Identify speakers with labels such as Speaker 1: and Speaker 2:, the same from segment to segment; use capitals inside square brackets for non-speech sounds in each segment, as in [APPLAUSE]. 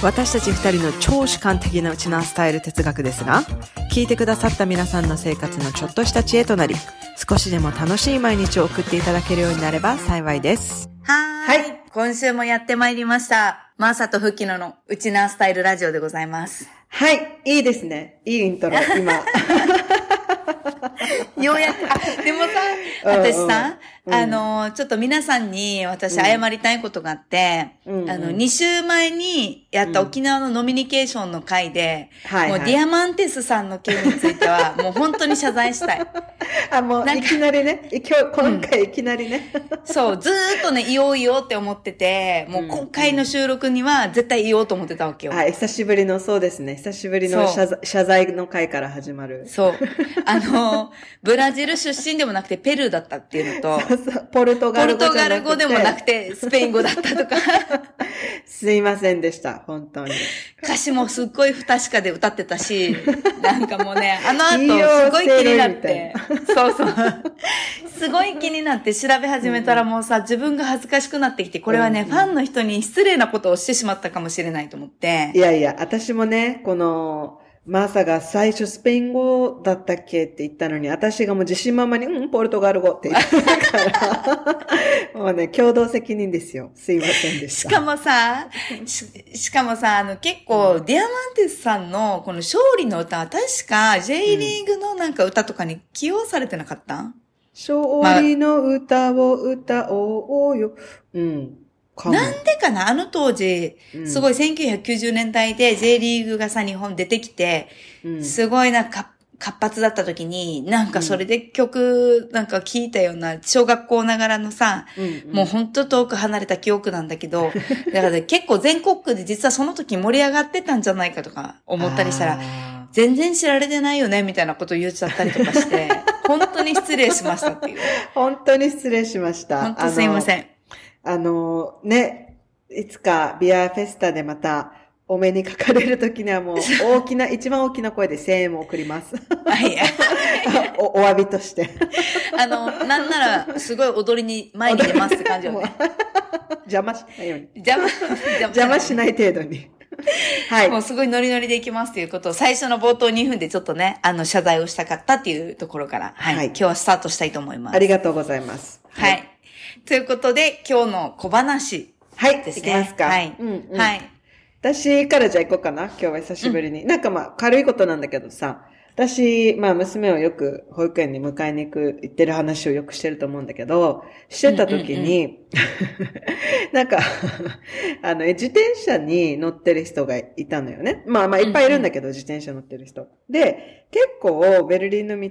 Speaker 1: 私たち二人の超主観的なウチナースタイル哲学ですが、聞いてくださった皆さんの生活のちょっとした知恵となり、少しでも楽しい毎日を送っていただけるようになれば幸いです。
Speaker 2: はーい。
Speaker 1: はい
Speaker 2: 今週もやってまいりました。マーサとフキノのウチナースタイルラジオでございます。
Speaker 1: はい、いいですね。いいイントロ、今。[LAUGHS] [LAUGHS]
Speaker 2: ようやく、あ、でもさ、
Speaker 1: うんうん
Speaker 2: 私さ、
Speaker 1: うん
Speaker 2: あの、ちょっと皆さんに私謝りたいことがあって、
Speaker 1: うんうん
Speaker 2: あの、2週前にやった沖縄のノミニケーションの回で、
Speaker 1: はいはい
Speaker 2: もうディアマンテスさんの件については、[LAUGHS] もう本当に謝罪したい。
Speaker 1: あ、もう、いきなりね。今日、今回いきなりね。[LAUGHS]
Speaker 2: そう、ずーっとね、言おう言おうって思ってて、もう今回の収録には絶対言おうと思ってたわけよ。
Speaker 1: はい、久しぶりの、そうですね。久しぶりの謝罪の回から始まる。
Speaker 2: そう。あの、ブラジル出身でもなくてペルーだったっていうのと、
Speaker 1: そうそうポルトガル語
Speaker 2: ポルト。ガル語でもなくてスペイン語だったとか、[LAUGHS]
Speaker 1: すいませんでした。本当に。
Speaker 2: 歌詞もすっごい不確かで歌ってたし、[LAUGHS] なんかもうね、あの後すごい気になっ
Speaker 1: セ
Speaker 2: て、そうそう。すごい気になって調べ始めたらもうさ、自分が恥ずかしくなってきて、これはね、
Speaker 1: うん
Speaker 2: ファンの人に失礼なことをしてしまったかもしれないと思って
Speaker 1: い、やいや、私もね、この、マーサが最初スペイン語だったっけって言ったのに、私がもう自信満々に、うん、ポルトガル語って言ったから、[LAUGHS] もうね、共同責任ですよ。すいませんでし。
Speaker 2: したかもさ、ししかもさ、あの結構、ディアマンテスさんのこの勝利の歌は確か J リーグのなんか歌とかに起用されてなかった、
Speaker 1: 勝利の歌を歌おうよ。うん。
Speaker 2: なんでかな？あの当時、
Speaker 1: うん。
Speaker 2: すごい1990年代で J リーグがさ、日本出てきて、
Speaker 1: うん。
Speaker 2: すごいなんか活発だった時に、なんかそれで曲なんか聴いたような小学校ながらのさ、
Speaker 1: うん
Speaker 2: もうほんと遠く離れた記憶なんだけど、[LAUGHS] だからね結構全国区で実はその時盛り上がってたんじゃないかとか思ったりしたら、
Speaker 1: あ
Speaker 2: 全然知られてないよねみたいなこと言っちゃったりとかして、[LAUGHS] 本当に失礼しましたっていう。
Speaker 1: ー本当に失礼しました。
Speaker 2: 本当すいませ
Speaker 1: ん。
Speaker 2: ん。
Speaker 1: あの、ね、いつかビアフェスタでまたお目にかかれるときにはもう大きな、一番大きな声で声援も送ります。
Speaker 2: はい。[LAUGHS]
Speaker 1: お、お詫びとして。
Speaker 2: あの、なんなら、すごい踊りに前に出ますって感じよね。[LAUGHS]
Speaker 1: 邪魔しないように。
Speaker 2: 邪魔、邪
Speaker 1: 邪魔しない程度に。はい。
Speaker 2: もうすごいノリノリでいきますということを最初の冒頭2分でちょっとね、あの、謝罪をしたかったっていうところから、はい。
Speaker 1: はい
Speaker 2: 今日はスタートしたいと思います。
Speaker 1: ありがとうございます。
Speaker 2: はい。。ということで、今日の小話
Speaker 1: はい。
Speaker 2: ですね。
Speaker 1: いきますか。
Speaker 2: はい。
Speaker 1: うんうん
Speaker 2: はい。
Speaker 1: 私からじゃあ行こうかな。今日は久しぶりに。なんかまあ、軽いことなんだけどさ。私、まあ、娘をよく保育園に迎えに行く、行ってる話をよくしてると思うんだけど、してた時に、[LAUGHS] なんか、[LAUGHS] あの、自転車に乗ってる人がいたのよね。まあまあ、いっぱいいるんだけど、自転車乗ってる人。で、結構、ベルリンの道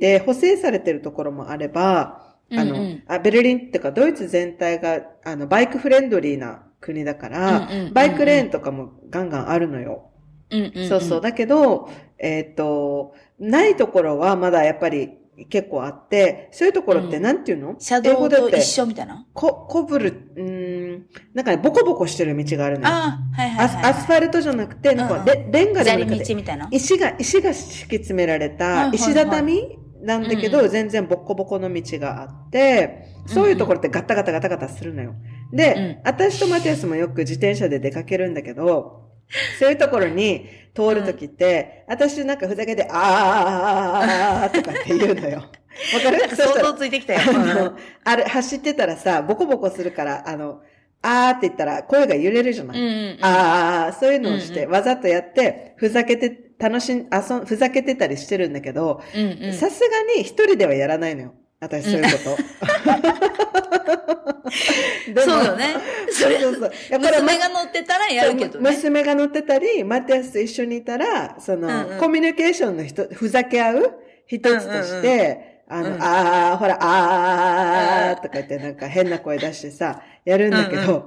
Speaker 1: で補正されてるところもあれば、あの、
Speaker 2: うんうん
Speaker 1: あ、ベルリンってか、ドイツ全体が、あの、バイクフレンドリーな国だから、
Speaker 2: うんうんうんうん
Speaker 1: バイクレーンとかもガンガンあるのよ。
Speaker 2: うんうん、ん。
Speaker 1: そうそう。だけど、えっ、と、ないところはまだやっぱり結構あって、そういうところって
Speaker 2: うん
Speaker 1: なんていうの、
Speaker 2: 車
Speaker 1: 英語だって
Speaker 2: 道と一緒みたいな？
Speaker 1: こ、こぶる、うーん、なんかね、ボコボコしてる道があるのよ。
Speaker 2: ああ、はいはい
Speaker 1: アス
Speaker 2: はい。
Speaker 1: アスファルトじゃなくて、なんか
Speaker 2: うんうん
Speaker 1: レレンガじゃ
Speaker 2: 砂利
Speaker 1: なくて、
Speaker 2: 道みたいな？
Speaker 1: 石が、石が敷き詰められた石畳なんだけど、
Speaker 2: うんうん
Speaker 1: 全然ボコボコの道があって、そういうところってガタガタガタガタするのよ。で、
Speaker 2: うん
Speaker 1: 私とマティアスもよく自転車で出かけるんだけど、[LAUGHS] そういうところに通るときって、私なんかふざけて、あーとかって言うのよ。[LAUGHS] わかるそ
Speaker 2: 想
Speaker 1: したら
Speaker 2: 像ついてきたよ。
Speaker 1: あの、あれ、走ってたらさ、ボコボコするから、あの、あーって言ったら声が揺れるじゃない、
Speaker 2: うんうんうん。
Speaker 1: ああ、そういうのをして、
Speaker 2: うん
Speaker 1: わざとやって、ふざけて、楽しん、遊ん、ふざけてたりしてるんだけど、
Speaker 2: うんうん。
Speaker 1: さすがに一人ではやらないのよ。私、そういうこと。[LAUGHS]
Speaker 2: そうよね。それ、
Speaker 1: そうそう。やっぱり
Speaker 2: 娘が乗ってたらやるけどね。
Speaker 1: 娘が乗ってたり、マティアスと一緒にいたら、その、
Speaker 2: うんうん
Speaker 1: コミュニケーションの人、ふざけ合う一つとして、あの、
Speaker 2: うん。
Speaker 1: あー、ほら、あーとか言ってなんか変な声出してさ、やるんだけど、
Speaker 2: うん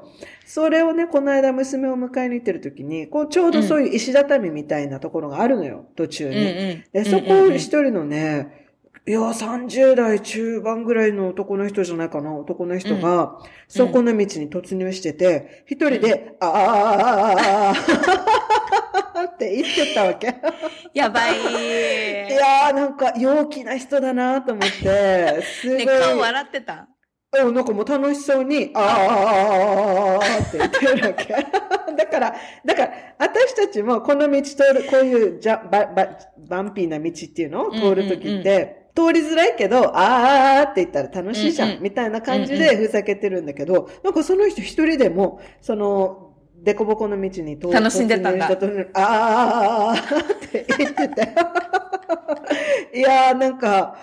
Speaker 1: それをね、この間娘を迎えに行ってる時に、こう、ちょうどそういう石畳みたいなところがあるのよ、途中
Speaker 2: うん
Speaker 1: に。
Speaker 2: うん。
Speaker 1: で、そこ
Speaker 2: うんうんうん。
Speaker 1: 一人のね、いや、30代中盤ぐらいの男の人じゃないかな、男の人が、そこの道に突入してて、一人で、あーって言ってたわけ。
Speaker 2: やばい。[LAUGHS]
Speaker 1: いやー、なんか陽気な人だなと思って、すごい。
Speaker 2: ね、顔笑ってた？
Speaker 1: うん、なんかもう楽しそうに、あーって言ってるわけ。[LAUGHS] だから、だから、私たちもこの道通る、こういうじゃバババンピーな道っていうの？を通るときって、通りづらいけど、あーって言ったら楽しいじゃんみたいな感じでふざけてるんだけど、なんかその人一人でも、その、デコボコの道に通
Speaker 2: 楽しんでたんだ
Speaker 1: あーって言ってて。[LAUGHS] いやー、なんか、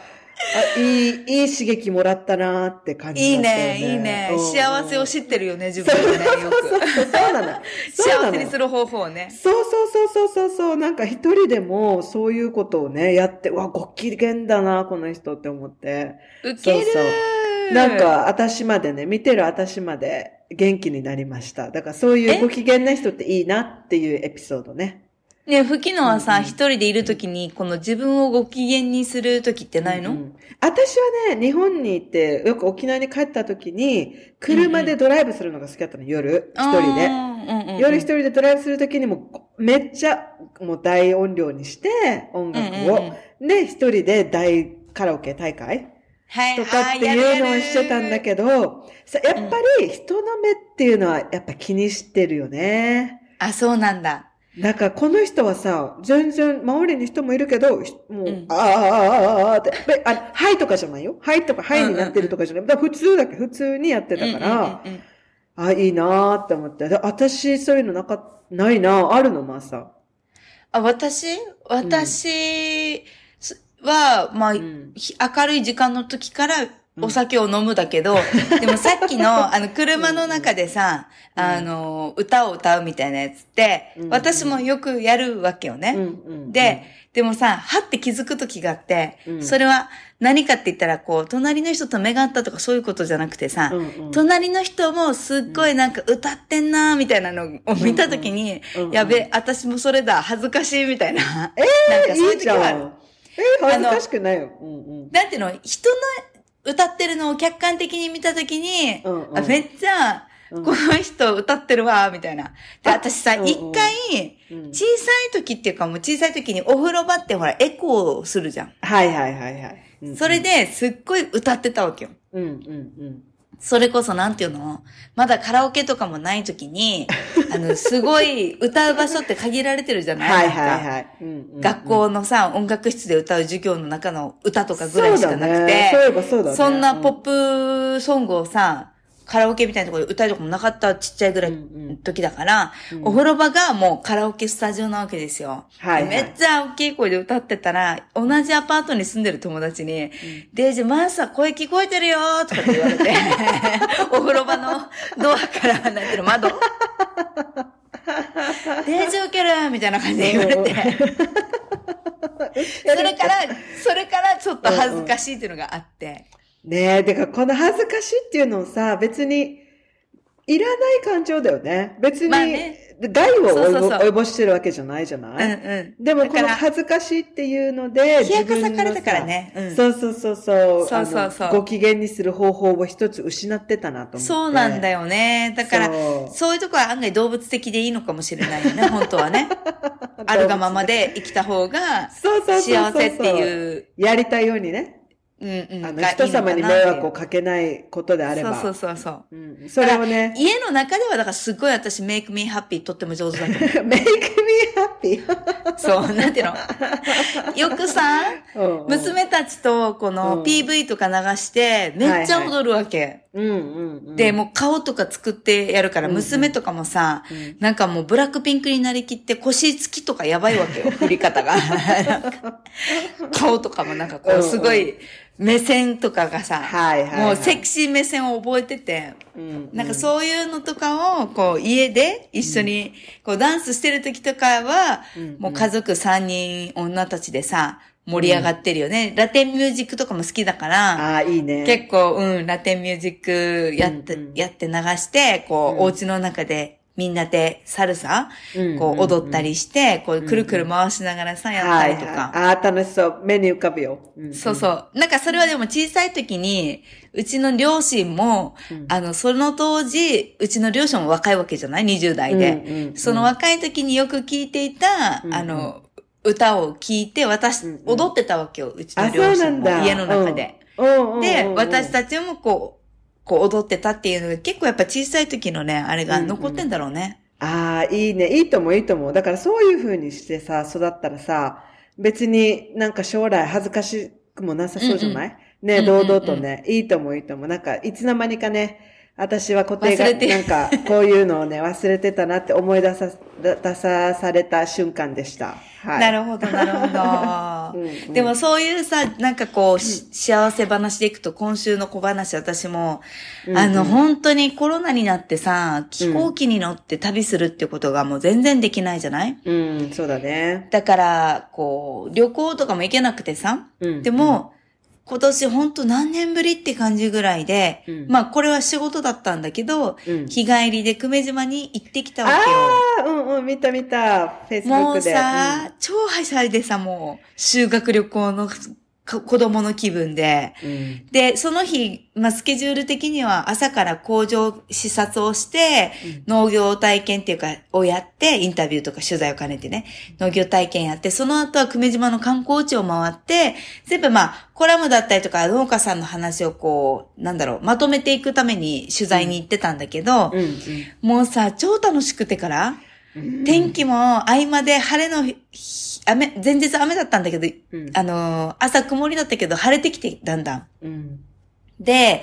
Speaker 1: あいい、いい刺激もらったなーって感じ
Speaker 2: いい
Speaker 1: だったよ
Speaker 2: ね、いいね
Speaker 1: うん。
Speaker 2: 幸せを知ってるよね、自分でね、よく。
Speaker 1: そうなの。[LAUGHS]
Speaker 2: 幸せにする方法をね。
Speaker 1: そうそうそうそうそうそう。なんか一人でもそういうことをね、やって、うわ、ご機嫌だな、この人って思って。
Speaker 2: ウケる
Speaker 1: そうそうなん、か、私までね、見てる私まで元気になりました。だからそういう
Speaker 2: え
Speaker 1: ご機嫌な人っていいなっていうエピソードね。
Speaker 2: ね、吹きのはさ、
Speaker 1: うんうん
Speaker 2: 一人でいるときに、この自分をご機嫌にするときってないの、
Speaker 1: うんうん私はね、日本に行って、よく沖縄に帰った時に、車でドライブするのが好きだったの、夜、一人で。
Speaker 2: うんうんうん、
Speaker 1: 夜一人でドライブするときにもうめっちゃもう大音量にして音楽を。
Speaker 2: うんうんうん
Speaker 1: で、一人で大カラオケ大会
Speaker 2: はい、
Speaker 1: とかっていうのをしてたんだけど、さやっぱり人の目っていうのはやっぱ気にしてるよね。
Speaker 2: ど。あ、そうなんだ。
Speaker 1: だからこの人はさ、全然周りに人もいるけど、ひもう、
Speaker 2: うん
Speaker 1: あーあーあーあーって、べあ、はいとかじゃないよ？はいとか、はいになってるとかじゃない？普通だけ？ど、普通にやってたから、
Speaker 2: うんうんうんうん
Speaker 1: あ、いいなーって思って。で私、そういうのなか、ないなあるの、マーサ？
Speaker 2: あ、私？私は、まあ、
Speaker 1: うん
Speaker 2: ひ明るい時間の時からお酒を飲むだけど、[LAUGHS] でもさっきの、あの、車の中でさ、
Speaker 1: うん
Speaker 2: あの、歌を歌うみたいなやつって
Speaker 1: うん、
Speaker 2: 私もよくやるわけよね。
Speaker 1: うんうん
Speaker 2: で、でもさ、はって気づく時があって、
Speaker 1: うん
Speaker 2: それは何かって言ったら、こう、隣の人と目が合ったとかそういうことじゃなくてさ、
Speaker 1: うんうん
Speaker 2: 隣の人もすっごいなんか歌ってんなーみたいなのを見た時に、
Speaker 1: うんうん
Speaker 2: やべ、私もそれだ、恥ずかしいみたいな。
Speaker 1: え
Speaker 2: なんかそういう時はある。
Speaker 1: ん。え恥ずかしくないよ。うんうん。
Speaker 2: なんていうの、人の歌ってるのを客観的に見た時に、
Speaker 1: うんうん
Speaker 2: あめっちゃ、
Speaker 1: うん
Speaker 2: この人歌ってるわ、みたいな。で、
Speaker 1: あ
Speaker 2: 私さ、
Speaker 1: うんうん
Speaker 2: 一回、
Speaker 1: うん
Speaker 2: 小さい時っていうかもう小さい時にお風呂場ってほらエコーするじゃん。
Speaker 1: はいはいはいはい。うん
Speaker 2: それ、ですっごい歌ってたわけよ。
Speaker 1: うんうんうん。
Speaker 2: それこそなんていうの？まだカラオケとかもない時に、[LAUGHS] あの、すごい歌う場所って限られてるじゃない？
Speaker 1: はいはいはい。うんうんうん。
Speaker 2: 学校のさ、音楽室で歌う授業の中の歌とかぐらいしかなく
Speaker 1: そうだね。そういえ
Speaker 2: て、
Speaker 1: ばそうだね。
Speaker 2: そんなポップソングをさ、カラオケみたいなところで歌うとこもなかったちっちゃいぐらい
Speaker 1: うんうん
Speaker 2: 時だから、
Speaker 1: うん
Speaker 2: お風呂場がもうカラオケスタジオなわけですよ。
Speaker 1: はいはい
Speaker 2: でめっちゃ大きい声で歌ってたら、同じアパートに住んでる友達に、デイジ、マーサ声聞こえてるよーとかって言われて、[LAUGHS] お風呂場のドアから離れてる窓。デイジ受けるみたいな感じで言われて。それから、それからちょっと恥ずかしいっていうのがあって。
Speaker 1: ねえ、てかこの恥ずかしいっていうのをさ、別に、いらない感情だよね。別に、
Speaker 2: まあね
Speaker 1: 害を
Speaker 2: そうそうそう
Speaker 1: 及ぼしてるわけじゃないじゃない、
Speaker 2: うんうん。
Speaker 1: でもこの恥ずかしいっていうので、
Speaker 2: 冷やかさかれたからねうん
Speaker 1: そうそうそうそう。
Speaker 2: そうそうそう
Speaker 1: あのご機嫌にする方法を一つ失ってたなと思って。
Speaker 2: そうなんだよね。だから、
Speaker 1: そう
Speaker 2: そういうとこは案外動物的でいいのかもしれないよね、[LAUGHS] 本当はね。あるがままで生きた方が
Speaker 1: そうそうそうそう
Speaker 2: 幸せっていう、
Speaker 1: やりたいようにね。
Speaker 2: うんうん。
Speaker 1: あの、人様に迷惑をかけないことであれば。
Speaker 2: そうそうそうそう。
Speaker 1: うん、それをね、
Speaker 2: 家の中では、だからすっごい私、make me happy とっても上手だと思 [LAUGHS]
Speaker 1: make me happy？
Speaker 2: う。そう、なんていうの？よくさ、[LAUGHS]
Speaker 1: うんうん
Speaker 2: 娘たちとこ
Speaker 1: うん
Speaker 2: の PV とか流して、めっちゃ踊るわけ。
Speaker 1: うんうんうん。
Speaker 2: で、もう顔とか作ってやるから、
Speaker 1: うんうん
Speaker 2: 娘とかもさ、
Speaker 1: うん
Speaker 2: なんかもうブラックピンクになりきって腰つきとかやばいわけよ、振り方が。[LAUGHS] 顔とかもなんかこう、すごい目線とかがさ、
Speaker 1: はいはいはい。
Speaker 2: もうセクシー目線を覚えてて、
Speaker 1: うん
Speaker 2: なんかそういうのとかを、こう、家で一緒に、こう、ダンスしてる時とかは、
Speaker 1: うん
Speaker 2: もう家族3人、女たちでさ、盛り上がってるよね。ラテンミュージックとかも好きだから、
Speaker 1: ああ、いいね。
Speaker 2: 結構、うん、ラテンミュージックやって、
Speaker 1: うんうん。
Speaker 2: やって流して、こう、
Speaker 1: うん。
Speaker 2: お家の中でみんなでサルサ、
Speaker 1: うん
Speaker 2: こう、踊ったりして、こう、
Speaker 1: ん
Speaker 2: くるくる回しながらさ、やった
Speaker 1: はい
Speaker 2: りとか。
Speaker 1: はいああ、楽しそう。目に浮かぶよ。ん
Speaker 2: そうそう。なんかそれはでも小さい時に、うちの両親も、
Speaker 1: うん
Speaker 2: あの、その当時、うちの両親も若いわけじゃない ?20 代で。その若い時によく聞いていた、
Speaker 1: うん
Speaker 2: あの、歌を聞いて、私、踊ってたわけよ。うちの
Speaker 1: あ、
Speaker 2: 両親も。家の中で。で、
Speaker 1: うん
Speaker 2: 私たちもこう、こう踊ってたっていうのが結構やっぱ小さい時のね、あれが残ってんだろうね。
Speaker 1: ああ、いいね。いいと思う、いいと思う。だからそういう風にしてさ、育ったらさ、別になんか将来恥ずかしくもなさそうじゃない、ね、
Speaker 2: うんうんうん
Speaker 1: 堂々とね、いいと思う、いいと思う。なんか、いつの間にかね、私は固定が、なんか、こういうのをね、[LAUGHS] 忘れてたなって思い出さ、出さされた瞬間でした。はい。
Speaker 2: なるほど、なるほど。[LAUGHS]
Speaker 1: うんうん
Speaker 2: でもそういうさ、なんかこう、し幸せ話でいくと今週の小話私も、
Speaker 1: うん
Speaker 2: あの、本当にコロナになってさ、飛行機に乗って旅するってことがもう全然できないじゃない？
Speaker 1: うん、そうだね。
Speaker 2: だから、こう、旅行とかも行けなくてさ、
Speaker 1: うん。
Speaker 2: でも、今年ほんと何年ぶりって感じぐらいで、
Speaker 1: うん
Speaker 2: まあこれは仕事だったんだけど、
Speaker 1: うん
Speaker 2: 日帰りで久米島に行ってきたわけよ。
Speaker 1: ああ、うんうん、見た見た。フェイスブ
Speaker 2: もう
Speaker 1: ックで。
Speaker 2: さ、超はしゃいでさ、もう、修学旅行のか子供の気分で。
Speaker 1: うん、うん。
Speaker 2: で、その日、まあ、スケジュール的には朝から工場視察をして、農業体験っていうか、をやって、インタビューとか取材を兼ねてね、農業体験やって、その後は久米島の観光地を回って、全部まあ、コラムだったりとか農家さんの話をこう、なんだろう、まとめていくために取材に行ってたんだけど、
Speaker 1: うん、うん。
Speaker 2: もうさ、超楽しくてから、天気も合間で晴れの日、雨、前日雨だったんだけど、
Speaker 1: うん
Speaker 2: あのー、朝曇りだったけど晴れてきて、だんだん。
Speaker 1: うん。
Speaker 2: で、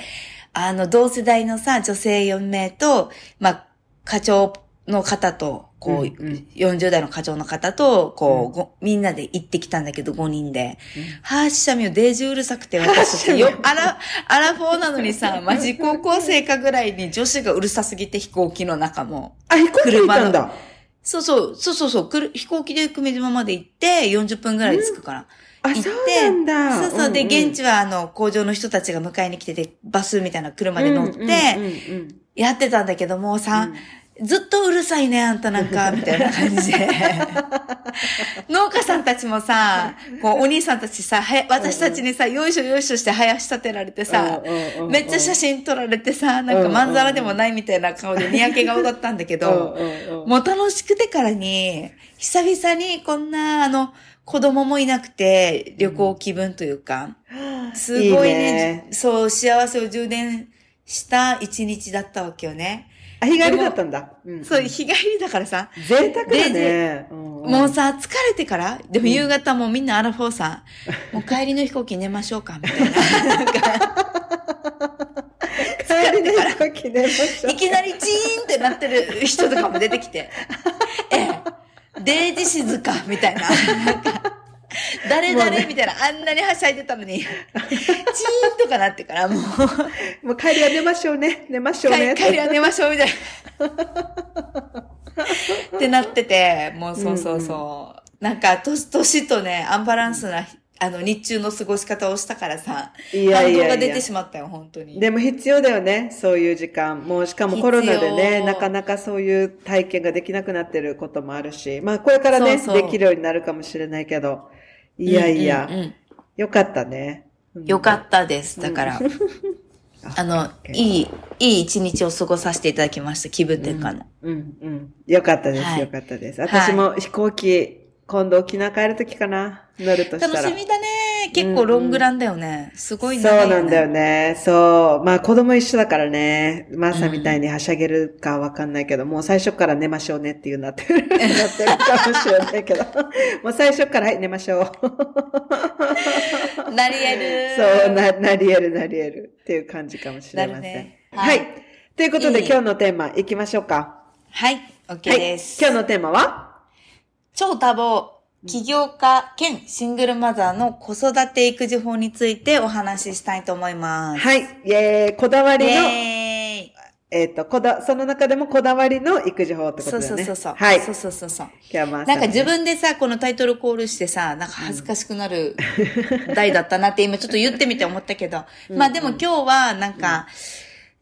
Speaker 2: あの、同世代のさ、女性4名と、まあ、課長の方と、こう、
Speaker 1: うんうん
Speaker 2: 40代の課長の方と、こう、ごみんなで行ってきたんだけど、5人で。はぁ、しゃみよ、デージうるさくて、[LAUGHS] 私たち、よ、アラ、アラフォーなのにさ、マジ高校生かぐらいに女子がうるさすぎて、飛行機の中も。
Speaker 1: あ、飛行機行ったんだ。
Speaker 2: そうそう、そうそうそう、くる飛行機で久米島まで行って、40分ぐらいで着くから。
Speaker 1: あ、
Speaker 2: 行って
Speaker 1: そうなんだ。
Speaker 2: そうそう。で、
Speaker 1: んん
Speaker 2: 現地はあの、工場の人たちが迎えに来てて、バスみたいな車で乗って
Speaker 1: うんうん、うん
Speaker 2: やってたんだけどもうさ、ずっとうるさいね、あんたなんか、みたいな感じで。[LAUGHS] 農家さんたちもさ、こう、お兄さんたちさ、はや私たちにさ、よいしょよいしょして林立てられてさめっちゃ写真撮られてさ、なんかまんざらでもないみたいな顔でにやけ顔だったんだけど、もう楽しくてからに、久々にこんな、あの、子供もいなくて、旅行気分というか、すごいね、
Speaker 1: いい
Speaker 2: そう、幸せを充電した一日だったわけよね。
Speaker 1: あ、日帰りだったんだ。うん
Speaker 2: そう、日帰りだからさ、
Speaker 1: 贅沢だね。
Speaker 2: もうさ、疲れてから、でも夕方もうみんなアラフォーさ、[LAUGHS] もう帰りの飛行機寝ましょうか、みたいな。なんか
Speaker 1: 帰りの飛行機でましょう
Speaker 2: いきなりチーンってなってる人とかも出てきて、[LAUGHS] ええ、デイジ静か、みたいな。なんか [LAUGHS] 誰誰みたいな、あんなにはしゃいでたのに、チーンとかなってから、もう、
Speaker 1: もう帰りは寝ましょうね。寝ましょうね。
Speaker 2: 帰帰りは寝ましょう、みたいな。[LAUGHS] ってなってて、もうそうそうそう。なんか、年、年とね、アンバランスな、あの、日中の過ごし方をしたからさ、
Speaker 1: いやいや
Speaker 2: が出てしまったよ、本当に。
Speaker 1: でも必要だよね。そういう時間。もうしかもコロナで
Speaker 2: 必
Speaker 1: ね、
Speaker 2: 要
Speaker 1: なかなかそういう体験ができなくなってることもあるし、まあこれからね、
Speaker 2: そうそう
Speaker 1: できるようになるかもしれないけど、いやいや、
Speaker 2: うんうんうん
Speaker 1: よかったね。うん
Speaker 2: よかったです。だから、[LAUGHS] あの、いい、いい一日を過ごさせていただきました。気分転換の。
Speaker 1: うん、うん。よかったです、
Speaker 2: はい
Speaker 1: よかったです。私も飛行機、今度沖縄帰るときかな、乗るとしたら。
Speaker 2: 楽しみだね。結構ロングランだよね。すごい
Speaker 1: そう
Speaker 2: 長いよね。
Speaker 1: なんだよね。そう。まあ子供一緒だからね。マーサみたいにはしゃげるかわかんないけど、もう最初から寝ましょうねっていうなってる、[LAUGHS] なってるかもしれないけど。[LAUGHS] もう最初からはい寝ましょう。[LAUGHS]
Speaker 2: なり得る。
Speaker 1: そう、な、なり得るなり得るっていう感じかもしれません。
Speaker 2: ね
Speaker 1: は。
Speaker 2: はいい
Speaker 1: ということで
Speaker 2: いい
Speaker 1: 今日のテーマ行きましょうか。
Speaker 2: はい。OK
Speaker 1: はい。
Speaker 2: です。
Speaker 1: 今日のテーマは？
Speaker 2: 超多忙、起業家兼シングルマザーの子育て育児法についてお話ししたいと思います。
Speaker 1: はい。イェーイ。こだわりのえっ、と、こだ、その中でもこだわりの育児法ってこと
Speaker 2: そう
Speaker 1: だよね。
Speaker 2: そうそうそう。
Speaker 1: はい。
Speaker 2: そうそうそうそう。
Speaker 1: 今日はまあ、
Speaker 2: なんか自分でさ、このタイトルコールしてさ、なんか恥ずかしくなる [LAUGHS] 題だったなって今ちょっと言ってみて思ったけど。まあでも今日はなんか、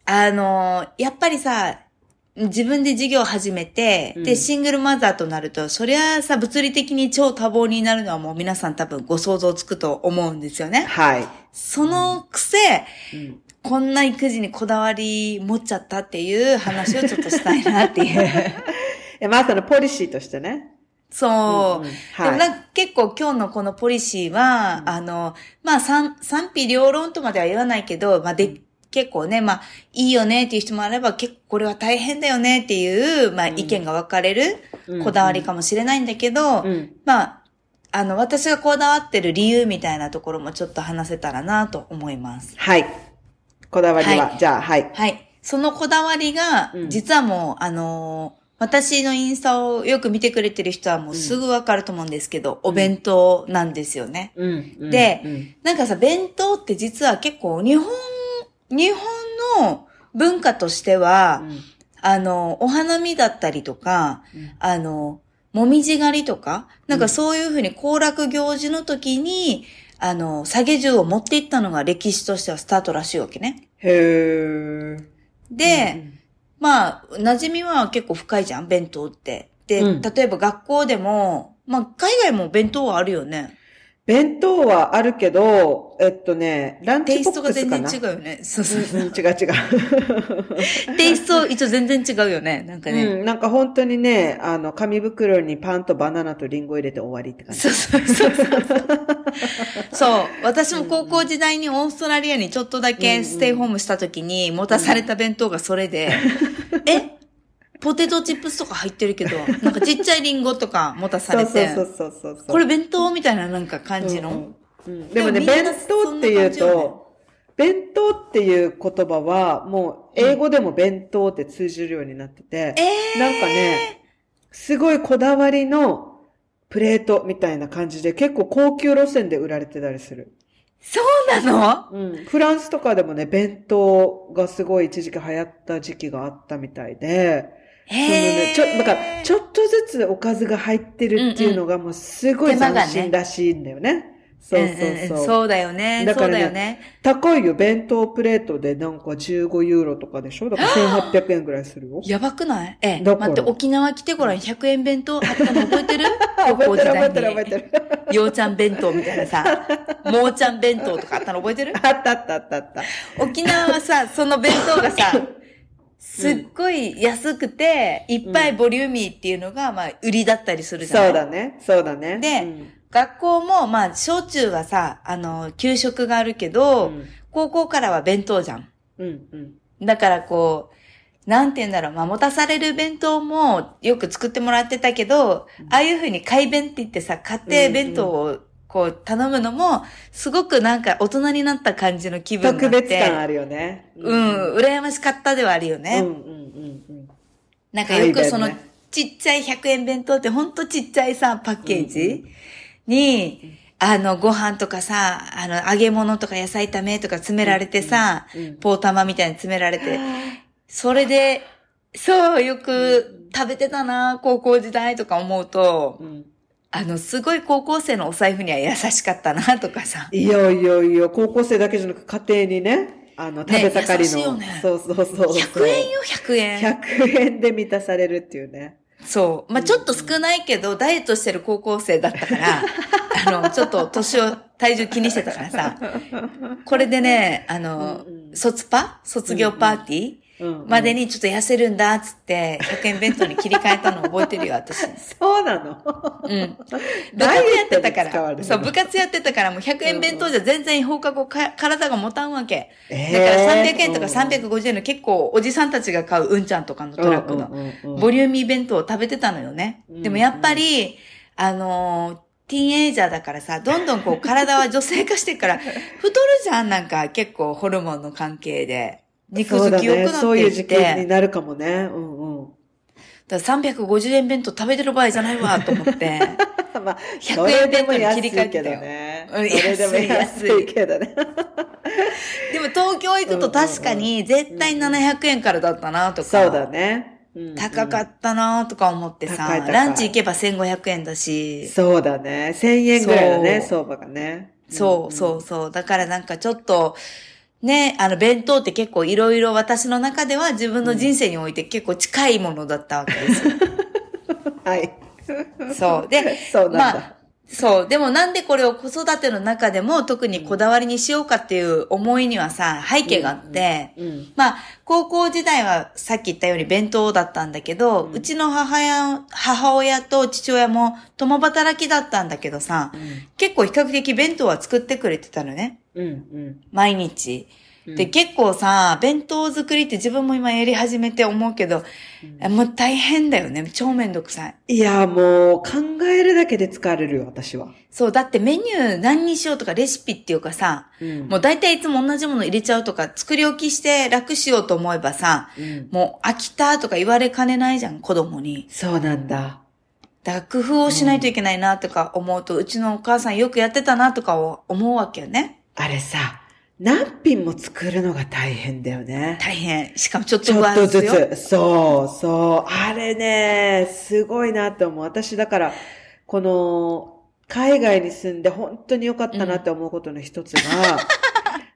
Speaker 2: あのーやっぱりさ、自分で事業を始めて、
Speaker 1: うん
Speaker 2: で、シングルマザーとなると、そりゃさ、物理的に超多忙になるのはもう皆さん多分ご想像つくと思うんですよね。
Speaker 1: はい。
Speaker 2: そのくせ、
Speaker 1: うん
Speaker 2: こんな育児にこだわり持っちゃったっていう話をちょっとしたいなっていう。[LAUGHS]
Speaker 1: え、まあ、そのポリシーとしてね。
Speaker 2: そう。
Speaker 1: うんうん
Speaker 2: で
Speaker 1: はい
Speaker 2: もなんか結構今日のこのポリシーは、あの、まあ賛賛否両論とまでは言わないけど、まあで、結構ね、まあ、いいよねっていう人もあれば、結構これは大変だよねっていう、まあ意見が分かれる
Speaker 1: うん
Speaker 2: こだわりかもしれないんだけど、
Speaker 1: うん。
Speaker 2: まあ、あの、私がこだわってる理由みたいなところもちょっと話せたらなと思います。
Speaker 1: はい。こだわりは、
Speaker 2: は
Speaker 1: じゃあ、はい。
Speaker 2: はい。そのこだわりが
Speaker 1: う、ん
Speaker 2: 実はもう、あのー私のインスタをよく見てくれてる人はもうすぐわかると思うんですけど、お弁当なんですよね。
Speaker 1: うん。うん
Speaker 2: で
Speaker 1: うん
Speaker 2: なんかさ、弁当って実は結構日本、日本の文化としては、あの、お花見だったりとか、
Speaker 1: うん
Speaker 2: あの、もみじ狩りとか、なんかそういうふうに行楽行事の時に、あの、下げ銃を持っていったのが歴史としてはスタートらしいわけね。
Speaker 1: へー。
Speaker 2: で、まあ、馴染みは結構深いじゃん、弁当って。で、
Speaker 1: うん
Speaker 2: 例えば学校でも、まあ、海外も弁当はあるよね。
Speaker 1: 弁当はあるけど、えっとね、ランチボ
Speaker 2: テイストが
Speaker 1: ックスかな
Speaker 2: 全然違うよね。そうそうそう。
Speaker 1: うんうん違う違う。[LAUGHS]
Speaker 2: テイスト一応全然違うよね。なんかね。
Speaker 1: うん、なんか本当にね、あの、紙袋にパンとバナナとリンゴ入れて終わりって感じ。
Speaker 2: そうそうそうそう。そう。私も高校時代にオーストラリアにちょっとだけステイホームした時に持たされた弁当がそれで、[LAUGHS] え？ポテトチップスとか入ってるけど、[LAUGHS] なんかちっちゃいリンゴとか持たされて、
Speaker 1: そうそうそうそう。
Speaker 2: これ弁当みたいななんか感じの？
Speaker 1: うんうんうんでもね、弁当っていうと、弁当っていう言葉は、もう英語でも弁当って通じるようになってて、
Speaker 2: えー、
Speaker 1: なんかね、すごいこだわりのプレートみたいな感じで結構高級路線で売られてたりする。
Speaker 2: そうなの？
Speaker 1: うん。フランスとかでもね、弁当がすごい一時期流行った時期があったみたいで、そのね
Speaker 2: へ、
Speaker 1: ちょ、だから、ちょっとずつおかずが入ってるっていうのがもうすごい斬新らしいんだよね。そうそうそう。
Speaker 2: んんんそうだよね。そう
Speaker 1: だからね
Speaker 2: だよね。
Speaker 1: 高いよ、弁当プレートでなんか15ユーロとかでしょ？だから1800円ぐらいするよ。
Speaker 2: やばくない？え、
Speaker 1: だから
Speaker 2: 待って、沖縄来てごらん、100円弁当あったの覚えてる？
Speaker 1: 覚えてる覚えてる覚えてる。
Speaker 2: ようちゃん弁当みたいなさ、[LAUGHS] もーちゃん弁当とかあったの覚えてる？
Speaker 1: あったあったあったあった。
Speaker 2: 沖縄はさ、その弁当がさ、[LAUGHS] すっごい安くて、いっぱいボリューミーっていうのが、まあ、売りだったりするじゃない？
Speaker 1: そうだね、そうだね。
Speaker 2: で
Speaker 1: うん。
Speaker 2: 学校も、まあ、小中はさ、あの、給食があるけど、
Speaker 1: うん。
Speaker 2: 高校からは弁当じゃん。
Speaker 1: うんうん。
Speaker 2: だからこう、なんて言うんだろう、まあ、持たされる弁当もよく作ってもらってたけど、ああいうふうに買い弁って言ってさ、家庭弁当をこう頼むのも、すごくなんか大人になった感じの気分。
Speaker 1: 特別感あるよね。
Speaker 2: うん、羨ましかったではあるよね。
Speaker 1: うんうんうんうん。
Speaker 2: なんかよくそのちっちゃい100円弁当ってほんとちっちゃいさ、パッケージに、あの、ご飯とかさ、あの、揚げ物とか野菜炒めとか詰められてさ
Speaker 1: うんうん、
Speaker 2: ポー玉みたいに詰められて、それで、そう、よく食べてたな、高校時代とか思うと
Speaker 1: う、ん
Speaker 2: あの、すごい高校生のお財布には優しかったな、とかさ。
Speaker 1: いやいやいや、高校生だけじゃなく家庭にね、あの、食べ盛りの。
Speaker 2: 優しいよね
Speaker 1: そうそうそうそう。
Speaker 2: 100円よ、100円。
Speaker 1: 100円で満たされるっていうね。
Speaker 2: そう。まあ、ちょっと少ないけど、ダイエットしてる高校生だったから、あの、ちょっと年を、体重気にしてたからさ、これでね、あの
Speaker 1: うんう、ん
Speaker 2: 卒パ卒業パーティー
Speaker 1: うんうん
Speaker 2: までにちょっと痩せるんだ、つって、100円弁当に切り替えたの覚えてるよ、[LAUGHS] 私。
Speaker 1: そうなの？
Speaker 2: うん。[LAUGHS] 部活やってたから、そう、部活やってたから、もう100円弁当じゃ全然放課後か体が持たんわけ。
Speaker 1: え
Speaker 2: だから
Speaker 1: ー
Speaker 2: 300円とか350円の結構おじさんたちが買ううんちゃんとかのトラックのボリューミー弁当を食べてたのよね。
Speaker 1: うん
Speaker 2: でもやっぱり、あのーティーンエイジャーだからさ、どんどんこう体は女性化してから、太るじゃん、なんか結構ホルモンの関係で。肉
Speaker 1: そうだね。
Speaker 2: 付き良くな
Speaker 1: そういう時期
Speaker 2: っていって。
Speaker 1: になるかもね。うんうん。
Speaker 2: だから350円弁当食べてる場合じゃないわ、と思って。[LAUGHS]
Speaker 1: まあ、
Speaker 2: 100
Speaker 1: それでも
Speaker 2: 円弁当に切り替えてたよ
Speaker 1: ね。
Speaker 2: うん
Speaker 1: それでも
Speaker 2: 安い
Speaker 1: けどね。
Speaker 2: ででも東京行くと確かに絶対700円からだったなとか。
Speaker 1: そうだね。うん
Speaker 2: 高かったなとか思ってさ、
Speaker 1: 高い高い
Speaker 2: ランチ行けば1500円だし、
Speaker 1: そうだね。1000円ぐらいだね、相場がね。
Speaker 2: そうそうそう。だからなんかちょっと、ね、あの弁当って結構いろいろ私の中では自分の人生において結構近いものだったわけです。[LAUGHS]
Speaker 1: はい。
Speaker 2: そう。で、[LAUGHS]
Speaker 1: そうなんだ。
Speaker 2: まあ、そう。でもなんでこれを子育ての中でも特にこだわりにしようかっていう思いにはさ、背景があって、
Speaker 1: うん。
Speaker 2: まあ、高校時代はさっき言ったように弁当だったんだけど、うちの母親、母親と父親も共働きだったんだけどさ、結構比較的弁当は作ってくれてたのね。
Speaker 1: うん。うん。
Speaker 2: 毎日。で、結構さ、弁当作りって自分も今やり始めて思うけど、もう大変だよね。超めんどくさい。
Speaker 1: いや、もう考えるだけで疲れるよ、私は。
Speaker 2: そう、だってメニュー何にしようとかレシピっていうかさ、
Speaker 1: うん
Speaker 2: もう大体いつも同じもの入れちゃうとか、作り置きして楽しようと思えばさ、
Speaker 1: うん
Speaker 2: もう飽きたとか言われかねないじゃん、子供に。
Speaker 1: そうなんだ。
Speaker 2: だから工夫をしないといけないなとか思うと、うちのお母さんよくやってたなとかを思うわけよね。
Speaker 1: あれさ、何品も作るのが大変だよね。
Speaker 2: 大変。しかもちょっと
Speaker 1: ちょっとず
Speaker 2: よ。
Speaker 1: つ。そう、そう。あれね、すごいなと思う。私だから、この、海外に住んで本当に良かったなって思うことの一つが、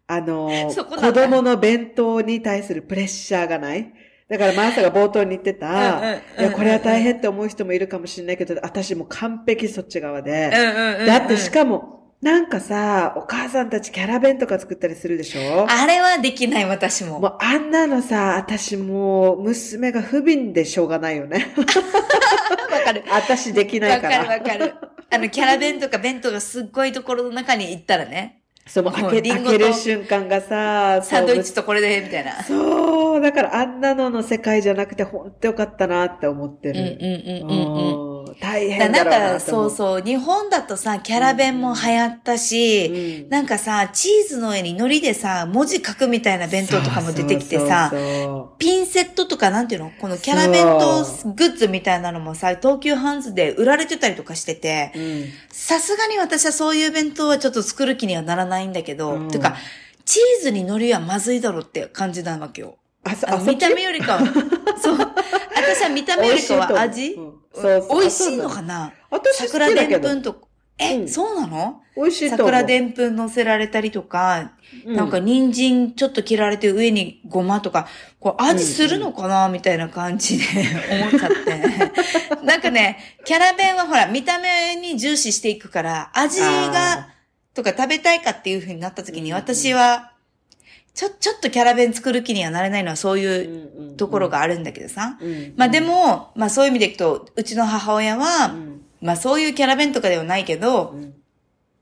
Speaker 1: あの、[LAUGHS] 子供の弁当に対するプレッシャーがない。だからマーサが冒頭に言ってた、
Speaker 2: うんうんうんうん
Speaker 1: いや、これは大変って思う人もいるかもしれないけど、私もう完璧そっち側で。
Speaker 2: うんうんうんうん
Speaker 1: だってしかも、なんかさ、お母さんたちキャラ弁とか作ったりするでしょ？
Speaker 2: あれはできない、私も。
Speaker 1: もうあんなのさ、私もう娘が不憫でしょうがないよね。
Speaker 2: わかる。[LAUGHS]
Speaker 1: 私できないか。
Speaker 2: わからるわかる。あの、キャラ弁とか弁当がすっごいところの中に行ったらね、
Speaker 1: そう、もう開け開ける瞬間がさ、
Speaker 2: サンドイッチとこれで、みたいな。
Speaker 1: そう、だからあんなのの世界じゃなくて本当よかったなって思って
Speaker 2: うんうん
Speaker 1: る。
Speaker 2: うんうんうん。
Speaker 1: うん大
Speaker 2: だ
Speaker 1: 変だ
Speaker 2: なんか。そうそう、日本だとさ、キャラ弁も流行ったし、
Speaker 1: うん。
Speaker 2: なんかさ、チーズの上に海苔でさ、文字書くみたいな弁当とかも出てきてさ、
Speaker 1: そうそう
Speaker 2: ピンセットとかなんていうの？このキャラ弁当グッズみたいなのもさ、東急ハンズで売られてたりとかしてて
Speaker 1: そう、うん。
Speaker 2: さすがに私はそういう弁当はちょっと作る気にはならないんだけど、
Speaker 1: うん。
Speaker 2: てか、チーズに海苔はまずいだろって感じなわけよ。
Speaker 1: あ、そ
Speaker 2: あの見た目よりかは、[LAUGHS] そう。私は見た目よりかは味
Speaker 1: 美味しい
Speaker 2: のかな？
Speaker 1: 私好
Speaker 2: 桜で
Speaker 1: きだけど。
Speaker 2: んぷんと、え、
Speaker 1: うん。
Speaker 2: そうなの？
Speaker 1: 美味しいと。
Speaker 2: 桜でんぷん乗せられたりとか、
Speaker 1: うん。
Speaker 2: なんか人参ちょっと切られて上にごまとか、こう味するのかな？みたいな感じで [LAUGHS] 思っちゃって。[LAUGHS] なんかね、キャラ弁はほら、見た目に重視していくから、味が、とか食べたいかっていう風になった時に私は、ちょ、ちょっとキャラ弁作る気にはなれないのはそういうところがあるんだけどさ。
Speaker 1: うん
Speaker 2: まあでも、まあそういう意味でいくと、うちの母親は、
Speaker 1: うん
Speaker 2: まあそういうキャラ弁とかではないけど、
Speaker 1: うん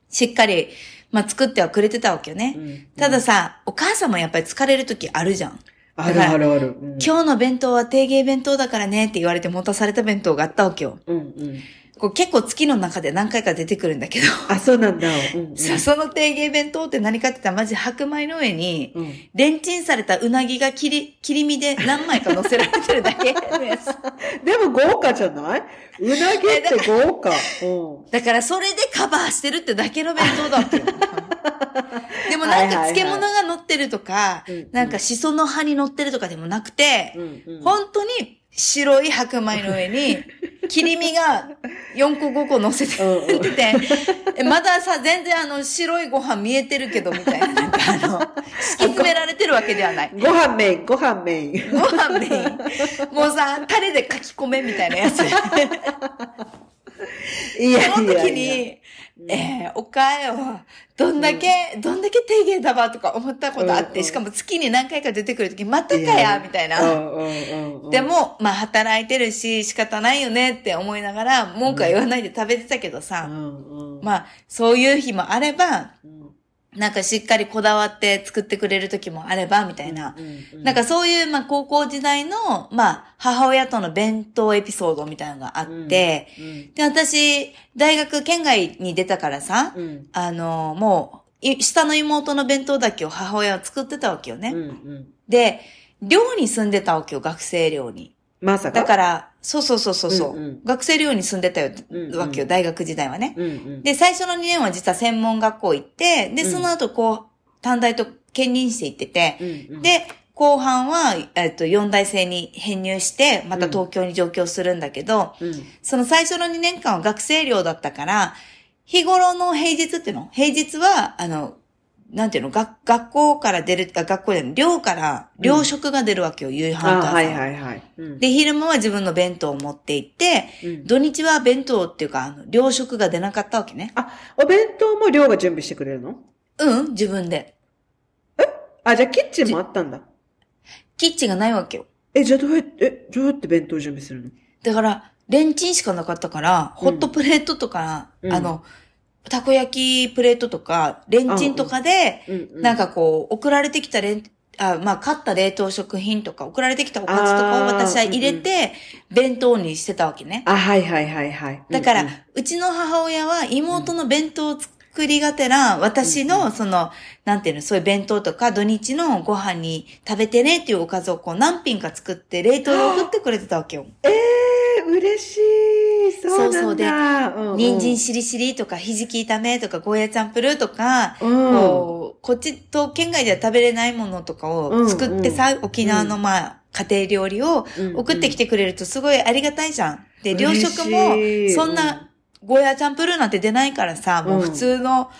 Speaker 2: しっかり、まあ作ってはくれてたわけよね。
Speaker 1: うん
Speaker 2: たださ、お母さんもやっぱり疲れる時あるじゃん。
Speaker 1: あるあるある。うん
Speaker 2: 今日の弁当は定芸弁当だからねって言われて持たされた弁当があったわけよ。
Speaker 1: うんうん。
Speaker 2: こう結構月の中で何回か出てくるんだけど、
Speaker 1: あ、そうなんだ。うんうん [LAUGHS]
Speaker 2: さ、その定芸弁当って何かって言ったらマジ白米の上に、
Speaker 1: うん
Speaker 2: レンチンされたうなぎが切り、切り身で何枚か乗せられてるだけのやつ。[LAUGHS] [LAUGHS]
Speaker 1: でも豪華じゃない？うなぎって豪華。うん。
Speaker 2: だからそれでカバーしてるってだけの弁当だわけよ。でもなんか漬物が乗ってるとかなんかシソの葉に乗ってるとかでもなくて、
Speaker 1: うんうん
Speaker 2: 本当に白い白米の上に、切り身が4個5個乗せて
Speaker 1: うんうん
Speaker 2: てて、えまださ、全然あの白いご飯見えてるけどみたいな、なんかあの、敷き詰められてるわけではない。
Speaker 1: ご飯メイン、ご飯メイン。
Speaker 2: ご飯メイン。もうさ、タレで書き込めみたいなやつ。
Speaker 1: いや。
Speaker 2: その時に、えー、おかえは、どんだけ、どんだけ低減だわとか思ったことあって、
Speaker 1: うんうん
Speaker 2: しかも月に何回か出てくる時、またか
Speaker 1: いや
Speaker 2: や、みたいな。
Speaker 1: うんうんうんうん。
Speaker 2: で、も、まあ働いてるし、仕方ないよねって思いながら、文句は言わないで食べてたけど
Speaker 1: う
Speaker 2: さ、
Speaker 1: んうん。
Speaker 2: まあ、そういう日もあれば、
Speaker 1: うん
Speaker 2: なんかしっかりこだわって作ってくれる時もあれば、みたいな。なんかそういう、まあ高校時代の、まあ母親との弁当エピソードみたいなのがあって、
Speaker 1: うん
Speaker 2: で、私、大学県外に出たからさ、
Speaker 1: うん
Speaker 2: あの、もう、い下の妹の弁当だけを母親は作ってたわけよね。
Speaker 1: うんうん
Speaker 2: で、寮に住んでたわけよ、学生寮に。
Speaker 1: まさか？
Speaker 2: だから、そうそうそうそうそう、
Speaker 1: うんうん。
Speaker 2: 学生寮に住んでたよ、わけよ、大学時代はね。
Speaker 1: うんうん。
Speaker 2: で、最初の2年は実は専門学校行って、で、
Speaker 1: うん。
Speaker 2: その後こう、短大と兼任していってて、
Speaker 1: うんうん、
Speaker 2: で、後半は、えっと、四大生に編入して、また東京に上京するんだけど、
Speaker 1: うん、
Speaker 2: その最初の2年間は学生寮だったから、日頃の平日っていうの？平日は、あの、なんていうの学学校から出る、あ学校で寮から、寮食が出るわけよ、夕飯と朝。
Speaker 1: あはいはいはい。うん、
Speaker 2: で、昼間は自分の弁当を持って行って、
Speaker 1: うん
Speaker 2: 土日は弁当っていうか、あの、寮食が出なかったわけね。
Speaker 1: あ、お弁当も寮が準備してくれるの？
Speaker 2: うん、自分で。
Speaker 1: あ、じゃあキッチンもあったんだ。
Speaker 2: キッチンがないわけよ。
Speaker 1: え、じゃあどうやって、え、どうやって弁当準備するの？
Speaker 2: だから、レンチンしかなかったから、ホットプレートとか、
Speaker 1: うん
Speaker 2: あの、たこ焼きプレートとか、レンチンとかで、
Speaker 1: うんうん
Speaker 2: なんかこう、送られてきたレン、あまあ、買った冷凍食品とか、送られてきたおかずとかを私は入れて、弁当にしてたわけね。
Speaker 1: あ、はいはいはいはい。
Speaker 2: だから、
Speaker 1: う
Speaker 2: うんちの母親は妹の弁当を作りがてら、私のその、なんていうの、そういう弁当とか土日のご飯に食べてねっていうおかずをこう何品か作って冷凍で送ってくれてたわけよ。
Speaker 1: えー、嬉しい。そうなんだ。
Speaker 2: そうそうで
Speaker 1: うんうん
Speaker 2: 人参しりしりとか、ひじき炒めとか、ゴーヤチャンプルーとか、
Speaker 1: うん
Speaker 2: こう、こっちと県外では食べれないものとかを作ってさ、沖縄のまあ、家庭料理を送ってきてくれるとすごいありがたいじゃん。で、両食も、そんな、ゴーヤチャンプルーなんて出ないからさ、もう普通の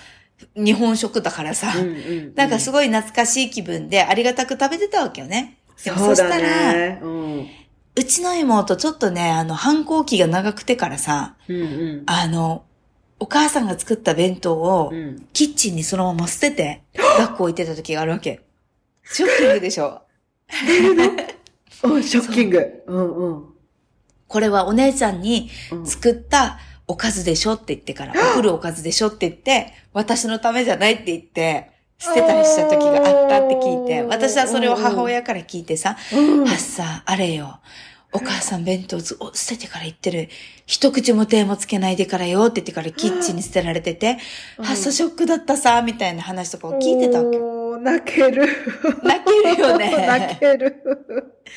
Speaker 2: 日本食だからさ、
Speaker 1: うんうん
Speaker 2: なんかすごい懐かしい気分でありがたく食べてたわけよね。でも
Speaker 1: そうだ
Speaker 2: そしたら、
Speaker 1: ね。うん。
Speaker 2: うちの妹ちょっとね、あの、反抗期が長くてからさ、
Speaker 1: うんうん。
Speaker 2: あの、お母さんが作った弁当を
Speaker 1: うん
Speaker 2: キッチンにそのまま捨てて、[GASPS] 学校行ってた時があるわけ。ショッキングでしょ？[LAUGHS]
Speaker 1: うん、ショッキング。うんうん。
Speaker 2: これはお姉ちゃんに
Speaker 1: うん
Speaker 2: 作ったおかずでしょって言ってから、[GASPS] 送るおかずでしょって言って、私のためじゃないって言って、捨てたりした時があったって聞いて、私はそれを母親から聞いてさ、
Speaker 1: うん
Speaker 2: はっさ、あれよ。お母さん弁当ずお捨ててから言ってる。一口も手もつけないでからよって言ってからキッチンに捨てられてて、
Speaker 1: うん
Speaker 2: はっさショックだったさ、みたいな話とかを聞いてたわけ。
Speaker 1: 泣ける。
Speaker 2: 泣けるよね [LAUGHS]
Speaker 1: 泣ける。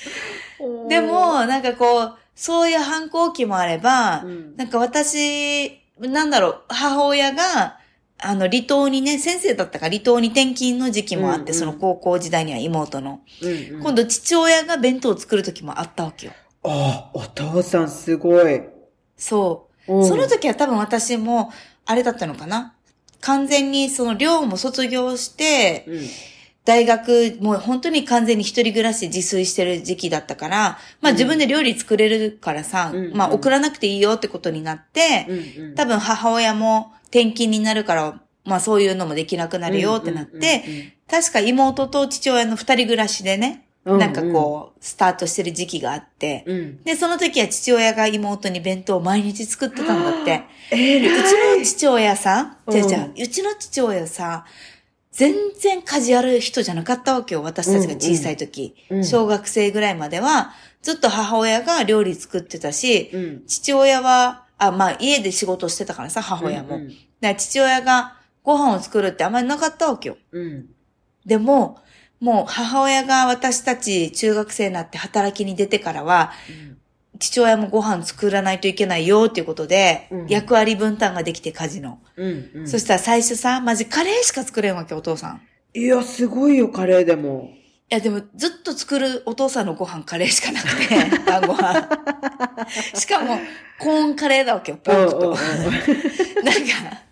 Speaker 1: [LAUGHS]
Speaker 2: でも、なんかこう、そういう反抗期もあれば、
Speaker 1: うん
Speaker 2: なんか私、なんだろう、母親が、あの、離島にね、先生だったから離島に転勤の時期もあって、
Speaker 1: うんうん
Speaker 2: その高校時代には妹の。
Speaker 1: うんうん
Speaker 2: 今度父親が弁当を作る時もあったわけよ。
Speaker 1: あ、お父さんすごい。
Speaker 2: そう。
Speaker 1: うん
Speaker 2: その時は多分私も、あれだったのかな完全にその寮も卒業して、
Speaker 1: うん
Speaker 2: 大学、もう本当に完全に一人暮らしで自炊してる時期だったから、まあ自分で料理作れるからさ、
Speaker 1: うん。
Speaker 2: まあ送らなくていいよってことになって、
Speaker 1: うんうん。
Speaker 2: 多分母親も転勤になるから、まあそういうのもできなくなるよってなって、確か妹と父親の二人暮らしでね、なんかこう、スタートしてる時期があって、
Speaker 1: うん。
Speaker 2: で、その時は父親が妹に弁当を毎日作ってたんだって。
Speaker 1: え
Speaker 2: でうちの父親さ、
Speaker 1: うん
Speaker 2: じゃあじゃあうちの父親さ、全然家事ある人じゃなかったわけよ。私たちが小さい時。
Speaker 1: うんうん
Speaker 2: 小学生ぐらいまでは、ずっと母親が料理作ってたし、
Speaker 1: うん
Speaker 2: 父親は、あ、まあ家で仕事してたからさ、母親も。
Speaker 1: うんうん
Speaker 2: だから父親がご飯を作るってあんまりなかったわけよ。
Speaker 1: うん
Speaker 2: でも、もう母親が私たち中学生になって働きに出てからは、父親もご飯作らないといけないよっていうことで、
Speaker 1: うん
Speaker 2: 役割分担ができて家事の。
Speaker 1: うんうん
Speaker 2: そしたら最初さ、マジカレーしか作れんわけ、お父さん。
Speaker 1: いや、すごいよ、カレーでも。
Speaker 2: いや、でもずっと作るお父さんのご飯カレーしかなくて、[LAUGHS] 晩ご飯。しかも、コーンカレーだわけよ、ポークと。[LAUGHS] なんか、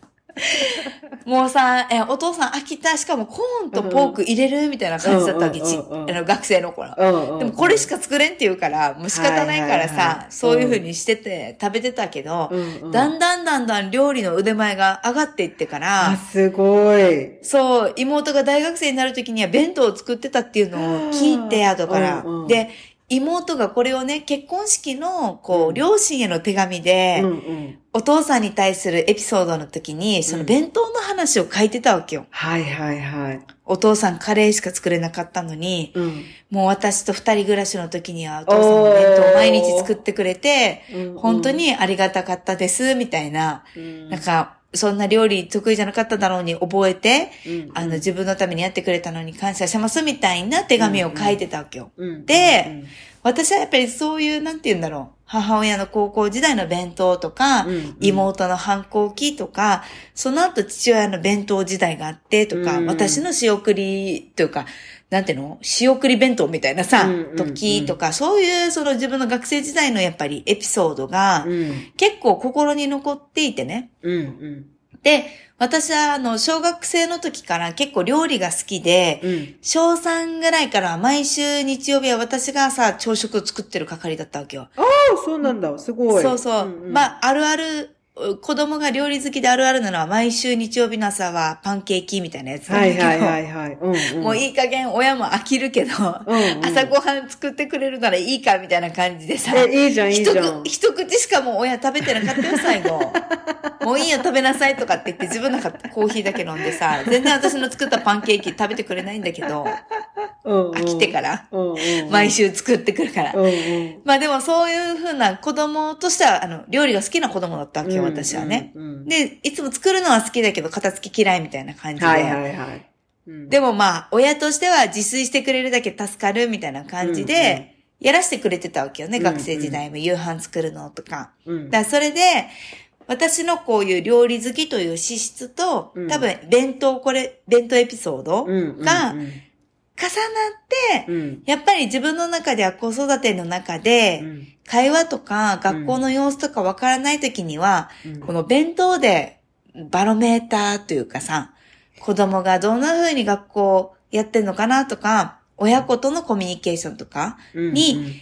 Speaker 2: もうさ、え、お父さん飽きた、しかもコーンとポーク入れるみたいな感じだったわけ、ちあの学生の頃。でもこれしか作れんって言うから、もう仕方ないからさ
Speaker 1: は、い
Speaker 2: そういう風にしてて食べてたけど、だんだんだんだん料理の腕前が上がっていってか
Speaker 1: あ、
Speaker 2: ら、
Speaker 1: すごい。
Speaker 2: そう、妹が大学生になる時には弁当を作ってたっていうのを聞いて、後から。で、妹がこれをね、結婚式の、こう、
Speaker 1: うん
Speaker 2: 両親への手紙で、
Speaker 1: うんうん。
Speaker 2: お父さんに対するエピソードの時に、その弁当の話を書いてたわけよ。
Speaker 1: はいはいはい。
Speaker 2: お父さんカレーしか作れなかったのに、
Speaker 1: うん。
Speaker 2: もう私と二人暮らしの時にはお父さんの弁当を毎日作ってくれて、
Speaker 1: うん
Speaker 2: 本当にありがたかったです、みたいな。
Speaker 1: うん
Speaker 2: なんか、そんな料理得意じゃなかっただろうに覚えて、
Speaker 1: うん。
Speaker 2: あの、自分のためにやってくれたのに感謝しますみたいな手紙を書いてたわけよ。
Speaker 1: うん。
Speaker 2: で私はやっぱりそういう、なんて言うんだろう。母親の高校時代の弁当とか、
Speaker 1: うん。うん。
Speaker 2: 妹の反抗期とか、その後父親の弁当時代があってとか、
Speaker 1: うん。
Speaker 2: 私の仕送りというか、なんていうの？仕送り弁当みたいなさ、時とか、そういうその自分の学生時代のやっぱりエピソードが、
Speaker 1: うん。
Speaker 2: 結構心に残っていてね。
Speaker 1: うん。うん。
Speaker 2: で、私はあの、小学生の時から結構料理が好きで、
Speaker 1: うん。
Speaker 2: 小3ぐらいから毎週日曜日は私がさ、朝食を作ってる係だったわけよ。
Speaker 1: ああ、そうなんだ。すごい。
Speaker 2: そうそう。
Speaker 1: んん
Speaker 2: まあ、あるある、子供が料理好きであるあるなのは毎週日曜日の朝はパンケーキみたいなやつなんだけど、
Speaker 1: はいはいはいはい。うんうん、
Speaker 2: もういい加減親も飽きるけど、
Speaker 1: うんうん
Speaker 2: 朝ごはん作ってくれるならいいかみたいな感じでさ、
Speaker 1: え、いいじゃん、いいじ
Speaker 2: 一
Speaker 1: ゃん
Speaker 2: 口。一口しかもう親食べてなかったよ、最後。もういいよ、食べなさいとかって言って自分のコーヒーだけ飲んでさ、全然私の作ったパンケーキ食べてくれないんだけど、
Speaker 1: うんうん
Speaker 2: 飽きてから、
Speaker 1: うんうんうん
Speaker 2: 毎週作ってくるから。
Speaker 1: うんうん
Speaker 2: まあでもそういうふうな子供としては、あの、料理が好きな子供だったわけよ、私はね。
Speaker 1: うん。うんうん。
Speaker 2: で、いつも作るのは好きだけど、片付き嫌いみたいな感じで。
Speaker 1: はいはいはい。うん。
Speaker 2: でもまあ、親としては自炊してくれるだけ助かるみたいな感じで、やらせてくれてたわけよね、
Speaker 1: うんうん。
Speaker 2: 学生時代も。夕飯作るのとか。
Speaker 1: うん。
Speaker 2: だそれで、私のこういう料理好きという資質と、
Speaker 1: うん。
Speaker 2: 多分弁当これ、弁当エピソード
Speaker 1: うんうんうん。
Speaker 2: が重なって、
Speaker 1: うん。
Speaker 2: やっぱり自分の中では子育ての中で、
Speaker 1: うん。
Speaker 2: 会話とか学校の様子とかわからない時には、
Speaker 1: うん。
Speaker 2: この弁当でバロメーターというかさ、子供がどんな風に学校やってんのかなとか、親子とのコミュニケーションとかに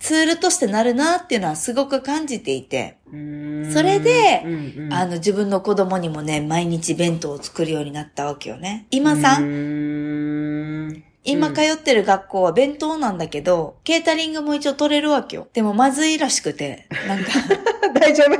Speaker 2: ツールとしてなるなっていうのはすごく感じていて、
Speaker 1: うん。
Speaker 2: それで
Speaker 1: うんうん。
Speaker 2: あの自分の子供にもね、毎日弁当を作るようになったわけよね。今さ、
Speaker 1: うん
Speaker 2: 今通ってる学校は弁当なんだけど、ケータリングも一応取れるわけよ。でもまずいらしくて、なんか、[LAUGHS]
Speaker 1: 大丈夫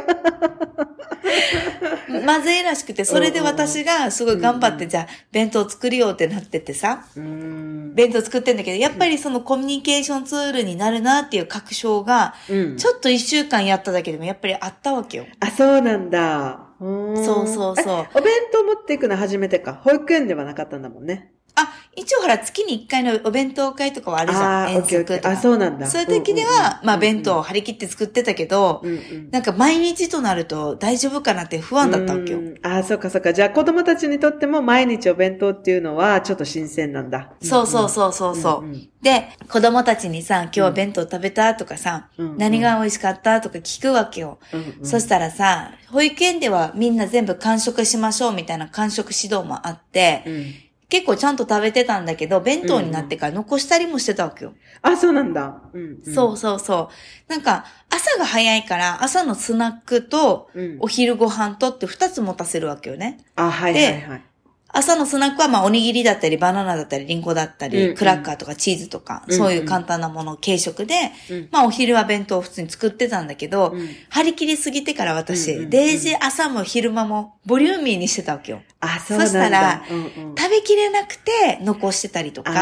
Speaker 1: [LAUGHS]
Speaker 2: まずいらしくて、それで私がすごい頑張って、じゃあ弁当作るよってなっててさ、
Speaker 1: うん
Speaker 2: 弁当作ってんだけど、やっぱりそのコミュニケーションツールになるなっていう確証が、
Speaker 1: うん
Speaker 2: ちょっと一週間やっただけでもやっぱりあったわけよ。
Speaker 1: あ、そうなんだ。そ
Speaker 2: そうそうそう
Speaker 1: お弁当持っていくの初めてか。保育園ではなかったんだもんね。
Speaker 2: あ、一応ほら月に一回のお弁当会とかはあるじゃん。遠足とか。
Speaker 1: あそうなんだ
Speaker 2: そういう時では、まあ弁当を張り切って作ってたけど、
Speaker 1: うんうん
Speaker 2: なんか毎日となると大丈夫かなって不安だったわけよ
Speaker 1: う。んあ、そうかそうか。じゃあ子供たちにとっても毎日お弁当っていうのはちょっと新鮮なんだ。
Speaker 2: そうそうそうそうそう。
Speaker 1: うんうん
Speaker 2: で、子供たちにさ、今日は弁当食べたとかさ、
Speaker 1: うんうん
Speaker 2: 何が美味しかったとか聞くわけよ。
Speaker 1: うんうん
Speaker 2: そしたらさ、保育園ではみんな全部完食しましょうみたいな完食指導もあって、
Speaker 1: うん
Speaker 2: 結構ちゃんと食べてたんだけど、弁当になってから残したりもしてたわけよ。
Speaker 1: あ、そうなんだ。うんうん
Speaker 2: そうそうそう。なんか、朝が早いから、朝のスナックと、
Speaker 1: うん
Speaker 2: お昼ご飯とって二つ持たせるわけよね。
Speaker 1: あ、はいはいはい。
Speaker 2: 朝のスナックはまあおにぎりだったり、バナナだったり、リンゴだったり、
Speaker 1: うんうん
Speaker 2: クラッカーとかチーズとか、
Speaker 1: うんうん
Speaker 2: そういう簡単なものを軽食で、
Speaker 1: うん
Speaker 2: まあお昼は弁当を普通に作ってたんだけど、
Speaker 1: うん
Speaker 2: 張り切りすぎてから私、
Speaker 1: うんうんうん
Speaker 2: デイジー朝も昼間もボリューミーにしてたわけよ。
Speaker 1: あ、そうなんだ。
Speaker 2: そしたら
Speaker 1: うんうん
Speaker 2: 食べきれなくて残してたりとか、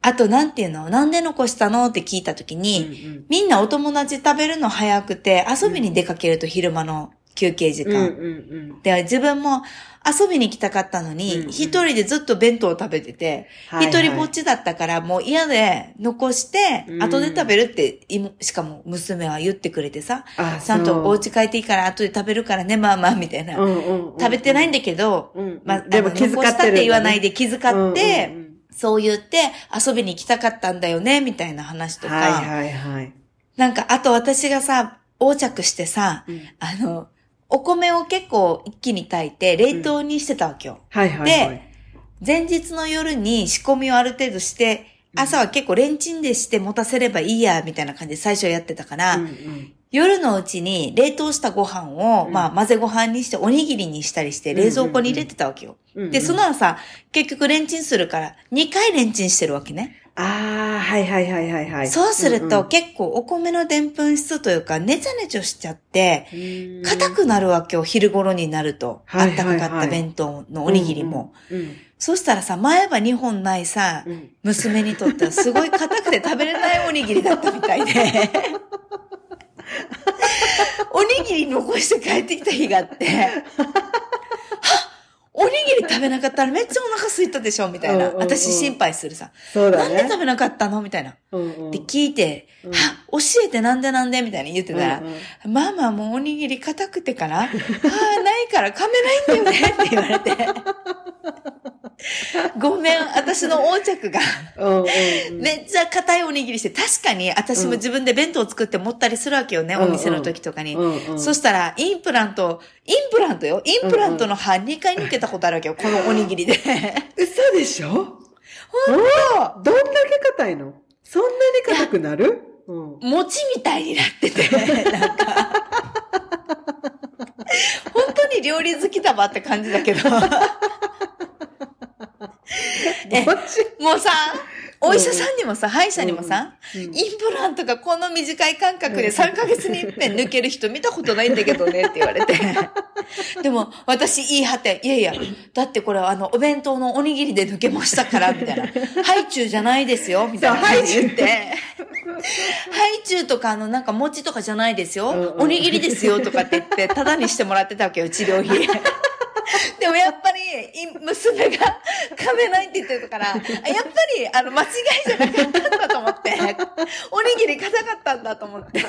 Speaker 2: あ。となんていうの？なんで残したの？って聞いた時に、
Speaker 1: うん
Speaker 2: みんなお友達食べるの早くて、遊びに出かけると昼間の休憩時
Speaker 1: うん
Speaker 2: 間。
Speaker 1: うんうん
Speaker 2: で、自分も遊びに来たかったの
Speaker 1: うん
Speaker 2: に、
Speaker 1: うん。
Speaker 2: 一人でずっと弁当を食べてて、一人ぼっちだったからもう嫌で残して
Speaker 1: う、ん。
Speaker 2: 後で食べるって、いしかも娘は言ってくれてさ、
Speaker 1: あ
Speaker 2: ちゃんとお
Speaker 1: う。
Speaker 2: 家帰っていいから後で食べるからね、まあまあ、みたいな。食べてないんだけど、
Speaker 1: うん
Speaker 2: まあ、
Speaker 1: でも気遣
Speaker 2: 残したって言わないで気遣って、そう言って遊びに行きたかったんだよね、みたいな話とか、
Speaker 1: はいはいはい。
Speaker 2: なんか、あと私がさ、横着してさ、
Speaker 1: うん。
Speaker 2: あの、お米を結構一気に炊いて冷凍にしてたわけよ。
Speaker 1: はいはいはい。
Speaker 2: 前日の夜に仕込みをある程度して、朝は結構レンチンでして持たせればいいや、みたいな感じで最初やってたから、
Speaker 1: うんうん
Speaker 2: 夜のうちに冷凍したご飯を、
Speaker 1: うん
Speaker 2: まあ混ぜご飯にしておにぎりにしたりして冷蔵庫に入れてたわけよ。
Speaker 1: うんうん
Speaker 2: で、その朝、結局レンチンするから2回レンチンしてるわけね。
Speaker 1: ああ、はいはいはいはいはい。
Speaker 2: そうすると、
Speaker 1: ん
Speaker 2: 結構お米のでんぷん質というか、ねちゃねちょしちゃって、
Speaker 1: うん
Speaker 2: 硬くなるわけよ、昼頃になると。あ
Speaker 1: はい
Speaker 2: ったかかった弁当のおにぎりも。。
Speaker 1: うんうん
Speaker 2: そしたらさ、前歯2本ないさ、
Speaker 1: うん
Speaker 2: 娘にとってはすごい硬くて食べれないおにぎりだったみたいで。[LAUGHS] おにぎり残して帰ってきた日があって、[LAUGHS] はっおにぎり食食べなかったらめっちゃお腹空いたでしょみたいな。私心配するさ。
Speaker 1: そうだね。
Speaker 2: なんで食べなかったのみたいな。
Speaker 1: うんうん
Speaker 2: で、聞いて、
Speaker 1: うん
Speaker 2: は、教えてなんでなんでみたいに言ってたら、
Speaker 1: うんうん
Speaker 2: ママもうおにぎり硬くてから、ああ、ないから噛めないんだよね [LAUGHS] って言われて。ごめん、私の横着が。めっちゃ硬いおにぎりして、確かに私も自分で弁当を作って持ったりするわけよね、
Speaker 1: うん
Speaker 2: お店の時とかに。
Speaker 1: うんうん
Speaker 2: そしたら、インプラント、インプラントよインプラントの歯2回抜けたことあるわけよ、このおにぎりで。
Speaker 1: 嘘でしょ？ほんとどんだけ硬いの？そんなに硬くなる？うん。
Speaker 2: 餅みたいになってて、なんか。本当に料理好きだわって感じだけど。え
Speaker 1: も
Speaker 2: うさ、お医者さんにもさ、歯医者にもさ、
Speaker 1: うんうん
Speaker 2: インプラントがこの短い間隔で3ヶ月に一遍抜ける人見たことないんだけどねって言われて。[LAUGHS] でも、私言い張って、いやいや、だってこれはあの、お弁当のおにぎりで抜けましたから、みたいな。[LAUGHS] ハイチュウじゃないですよ、みたいな感じで言って。ハイチュウ [LAUGHS] とかあの、なんか餅とかじゃないですよ。
Speaker 1: うんうん
Speaker 2: おにぎりですよ、とかって言って、ただにしてもらってたわけよ、治療費。[LAUGHS] でもやっぱり、い娘が [LAUGHS] 噛めないって言ってたから、あやっぱり、あの、間違いじゃなかったんだと思って、[LAUGHS] おにぎり硬かったんだと思って、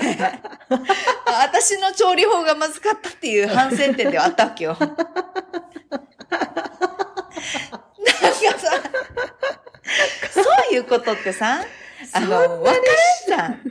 Speaker 2: あ私の調理法がまずかったっていう反省点ではあったわけよ。なんかさ、そういうことってさ、あの、わかるじゃん。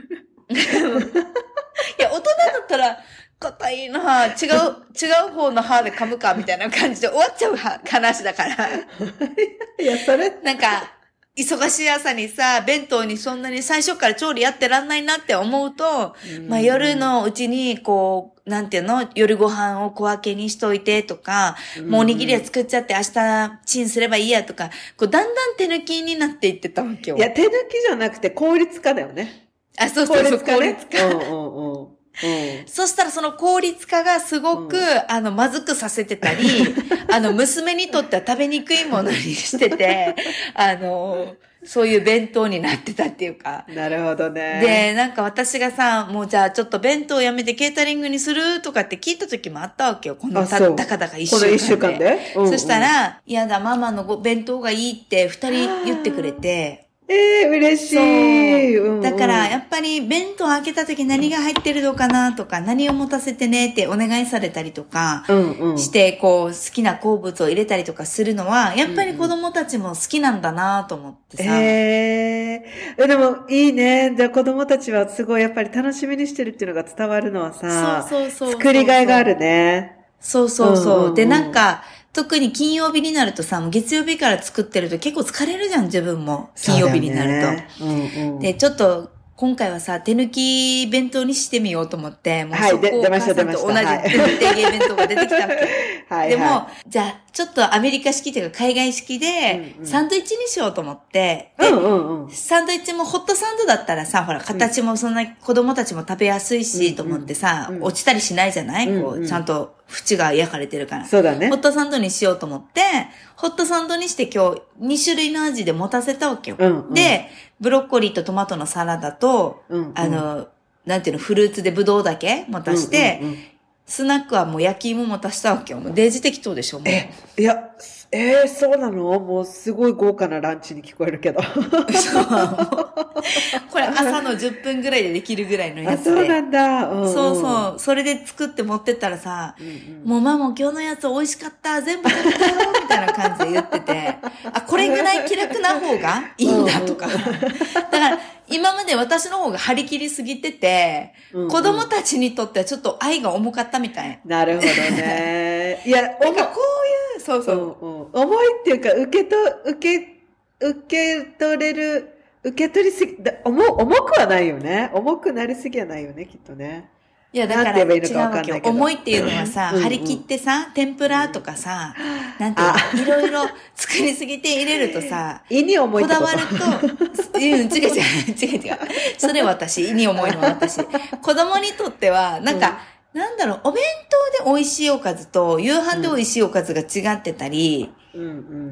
Speaker 2: いや、大人だったら、硬いな違う、違う方の歯で噛むか、みたいな感じで終わっちゃうは話だから。[LAUGHS]
Speaker 1: いや、それ、
Speaker 2: なんか、忙しい朝にさ、弁当にそんなに最初から調理やってらんないなって思うと、まあ夜のうちに、こう、なんていうの、夜ご飯を小分けにしといてとか、もうおにぎりは作っちゃって明日チンすればいいやとか、こうだんだん手抜きになっていってたわけよ。
Speaker 1: いや、手抜きじゃなくて効率化だよね。
Speaker 2: あ、そうそうそう、効率化。
Speaker 1: うんうんうん。うん。
Speaker 2: そしたらその効率化がすごく、あの、まずくさせてたり、[LAUGHS] あの、娘にとっては食べにくいものにしてて、[LAUGHS] あの、そういう弁当になってたっていうか。
Speaker 1: なるほどね。
Speaker 2: で、なんか私がさ、もうじゃあちょっと弁当やめてケータリングにするとかって聞いた時もあったわけよ。このたたかだか一週間で。
Speaker 1: この一週間で？うんうん
Speaker 2: そしたら、いやだ、ママのご弁当がいいって二人言ってくれて、
Speaker 1: ええ嬉しい。
Speaker 2: そう
Speaker 1: うんうん
Speaker 2: だから、やっぱり弁当開けた時何が入ってるのかなとか、何を持たせてねってお願いされたりとか、
Speaker 1: うんうん。
Speaker 2: して、こう、好きな好物を入れたりとかするのは、やっぱり子供たちも好きなんだなと思ってさ。
Speaker 1: ええでも、いいね。で、子供たちはすごいやっぱり楽しみにしてるっていうのが伝わるのはさ、
Speaker 2: そうそうそう
Speaker 1: 作りがいがあるね。
Speaker 2: そうそうそう。で、なんか、特に金曜日になるとさ、もう月曜日から作ってると結構疲れるじゃん、自分も。金曜日になると。
Speaker 1: ねうんうん。
Speaker 2: で、ちょっと、今回はさ、手抜き弁当にしてみようと思って、もう
Speaker 1: はい
Speaker 2: そこを
Speaker 1: で出ました
Speaker 2: お母さんと同じ手抜き弁当が出てきたわけ。[LAUGHS]
Speaker 1: はい、
Speaker 2: でも、
Speaker 1: は
Speaker 2: じゃあ、ちょっとアメリカ式というか海外式でサンドイッチにしようと思って。サンドイッチもホットサンドだったらさ、ほら、形もそんな子供たちも食べやすいし、
Speaker 1: うん
Speaker 2: と思ってさ、
Speaker 1: うん
Speaker 2: 落ちたりしないじゃない、こう、ちゃんと縁が焼かれてるから。
Speaker 1: そうだね。
Speaker 2: ホッ。トサンドにしようと思って、ホットサンドにして今日2種類の味で持たせたわけよ。で、ブロッコリーとトマトのサラダと、あの、なんていうの、フルーツでブドウだけ持たして、スナックはもう焼き芋も足したわけよ。もうデージ適当でしょ、もう。
Speaker 1: え、いや、えー、そうなの？もうすごい豪華なランチに聞こえるけど。
Speaker 2: そう [LAUGHS] これ朝の10分ぐらいでできるぐらいのや
Speaker 1: あ、
Speaker 2: つ
Speaker 1: そうな
Speaker 2: で。
Speaker 1: んだ。うんうん
Speaker 2: そうそう。それで作って持ってったらさ、
Speaker 1: うんうん
Speaker 2: もうママ今日のやつ美味しかった、全部食べたよ、みたいな感じで言ってて、あ、これぐらい気楽な方が [LAUGHS] いいんだとか。[LAUGHS] だから、今まで私の方が張り切りすぎてて、
Speaker 1: うんうん
Speaker 2: 子供たちにとってはちょっと愛が重かったみたい。
Speaker 1: なるほどね。いや、
Speaker 2: なんかこそうそう。
Speaker 1: うんうん、重いっていうか、受けと、受け、受け取れる、受け取りすぎ、だ重、重くはないよね。重くなりすぎはないよね、きっとね。
Speaker 2: いや、だから重いっていうのはさ、張り切ってさ、天ぷらとかさ、なんていうの、いろいろ [LAUGHS] 作りすぎて入れるとさ、
Speaker 1: 胃に重いこ
Speaker 2: だわると、うん、違う違う、違う違う。それ私、胃に重いのは私。子供にとっては、なんか、なんだろう、お弁当で美味しいおかずと、夕飯で美味しいおかずが違ってたり。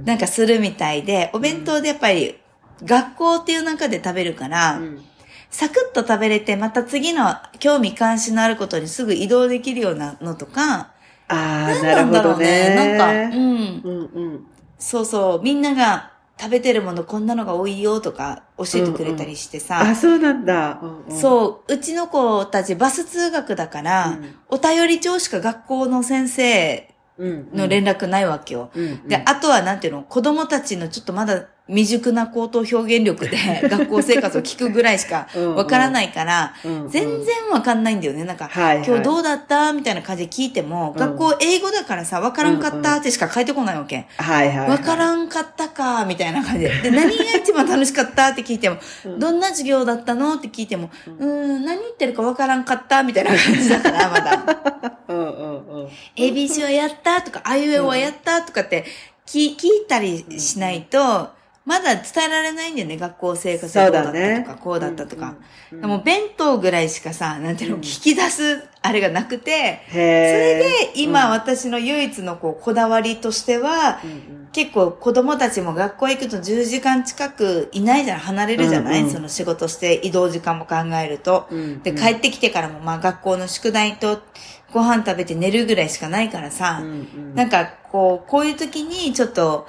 Speaker 2: なんかするみたいで、お弁当でやっぱり、学校っていう中で食べるから、
Speaker 1: うん
Speaker 2: サクッと食べれて、また次の興味関心のあることにすぐ移動できるようなのとか、
Speaker 1: ああ、
Speaker 2: 何
Speaker 1: なるほどね。
Speaker 2: なんだろうね。なんか、うん。
Speaker 1: うんうん。
Speaker 2: そうそう、みんなが食べてるものこんなのが多いよとか教えてくれたりしてさ。
Speaker 1: あ、そうなんだ。うんうん
Speaker 2: そう、うちの子たちバス通学だから、
Speaker 1: うん
Speaker 2: お便り帳しか学校の先生
Speaker 1: うん
Speaker 2: の連絡ないわけよ。
Speaker 1: うんうん
Speaker 2: で、あとはなんていうの、子供たちのちょっとまだ未熟な口頭表現力で [LAUGHS] 学校生活を聞くぐらいしかわからないから、全然わかんないんだよね。なんか、今日どうだった？みたいな感じで聞いても、
Speaker 1: うん
Speaker 2: 学校英語だからさ、わからんかったってしか書いてこないわけ。
Speaker 1: はいはいはい。
Speaker 2: わからんかったか、みたいな感じで。で、何が一番楽しかったって聞いても、どんな授業だったの？って聞いても、うーん、何言ってるかわからんかった、みたいな感じだから、[LAUGHS] まだ。
Speaker 1: うんうんうん。
Speaker 2: ABC はやったとか、あいうえおはやったとかって聞聞いたりしないと、まだ伝えられないんだよね、学校生活で
Speaker 1: そう
Speaker 2: だったとか、こうだったとか。
Speaker 1: うんうん
Speaker 2: でも弁当ぐらいしかさ、なんていうの、聞き出すあれがなくて、
Speaker 1: へ
Speaker 2: それ
Speaker 1: え。
Speaker 2: で今私の唯一のこうこだわりとしては、
Speaker 1: うんうん。
Speaker 2: 結構子供たちも学校行くと10時間近くいないじゃん、離れるじゃない、
Speaker 1: うんうん。
Speaker 2: その仕事して移動時間も考えると。
Speaker 1: うんうん。
Speaker 2: で、帰ってきてからもまあ学校の宿題とご飯食べて寝るぐらいしかないからさ、
Speaker 1: うんうん。
Speaker 2: なんかこう、こういう時にちょっと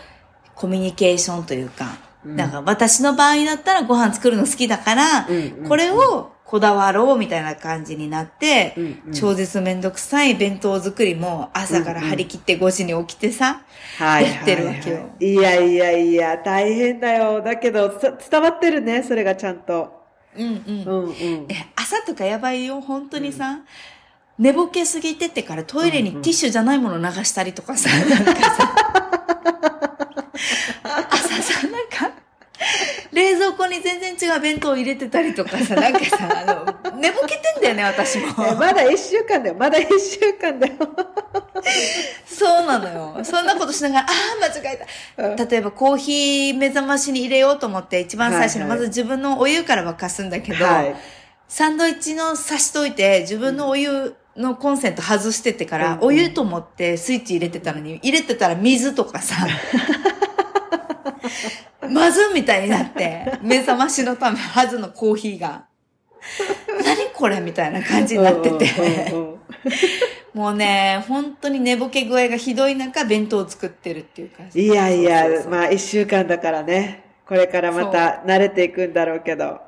Speaker 2: コミュニケーションというか、
Speaker 1: うん。
Speaker 2: なんか私の場合だったらご飯作るの好きだから、これをこだわろうみたいな感じになって、
Speaker 1: うんうん。
Speaker 2: 超絶めんどくさい弁当作りも朝から張り切って5時に起きてさ、
Speaker 1: はい
Speaker 2: やってるわけよ。
Speaker 1: はいはいいやいやいや、大変だよ。だけど、そ伝わってるね、それがちゃんと。
Speaker 2: うんうん。
Speaker 1: うんうん。
Speaker 2: え、朝とかやばいよ、本当にさ。寝ぼけすぎてってからトイレにティッシュじゃないもの流したりとかさ、なんかさ、朝 [LAUGHS] さ、なんか、冷蔵庫に全然違う弁当入れてたりとかさ、なんかさ、あの、寝ぼけてんだよね、私も。
Speaker 1: えまだ一週間だよ。まだ一週間だよ。
Speaker 2: そうなのよ。そんなことしながら、ああ、間違えた。例えばコーヒー目覚ましに入れようと思って、一番最初に
Speaker 1: はいはい
Speaker 2: まず自分のお湯から沸かすんだけど、
Speaker 1: はい。
Speaker 2: サンドイッチの刺しといて、自分のお湯のコンセント外してってから、
Speaker 1: うん
Speaker 2: お湯と思ってスイッチ入れてたのに、入れてたら水とかさ、まずみたいになって、目覚ましのためはずのコーヒーが、何これみたいな感じになってて。
Speaker 1: うんうんうん
Speaker 2: もうね、本当に寝ぼけ具合がひどい中、弁当を作ってるっていう感じ。
Speaker 1: いやいや
Speaker 2: そうそう、
Speaker 1: まあ一週間だからね。これからまた慣れていくんだろうけど。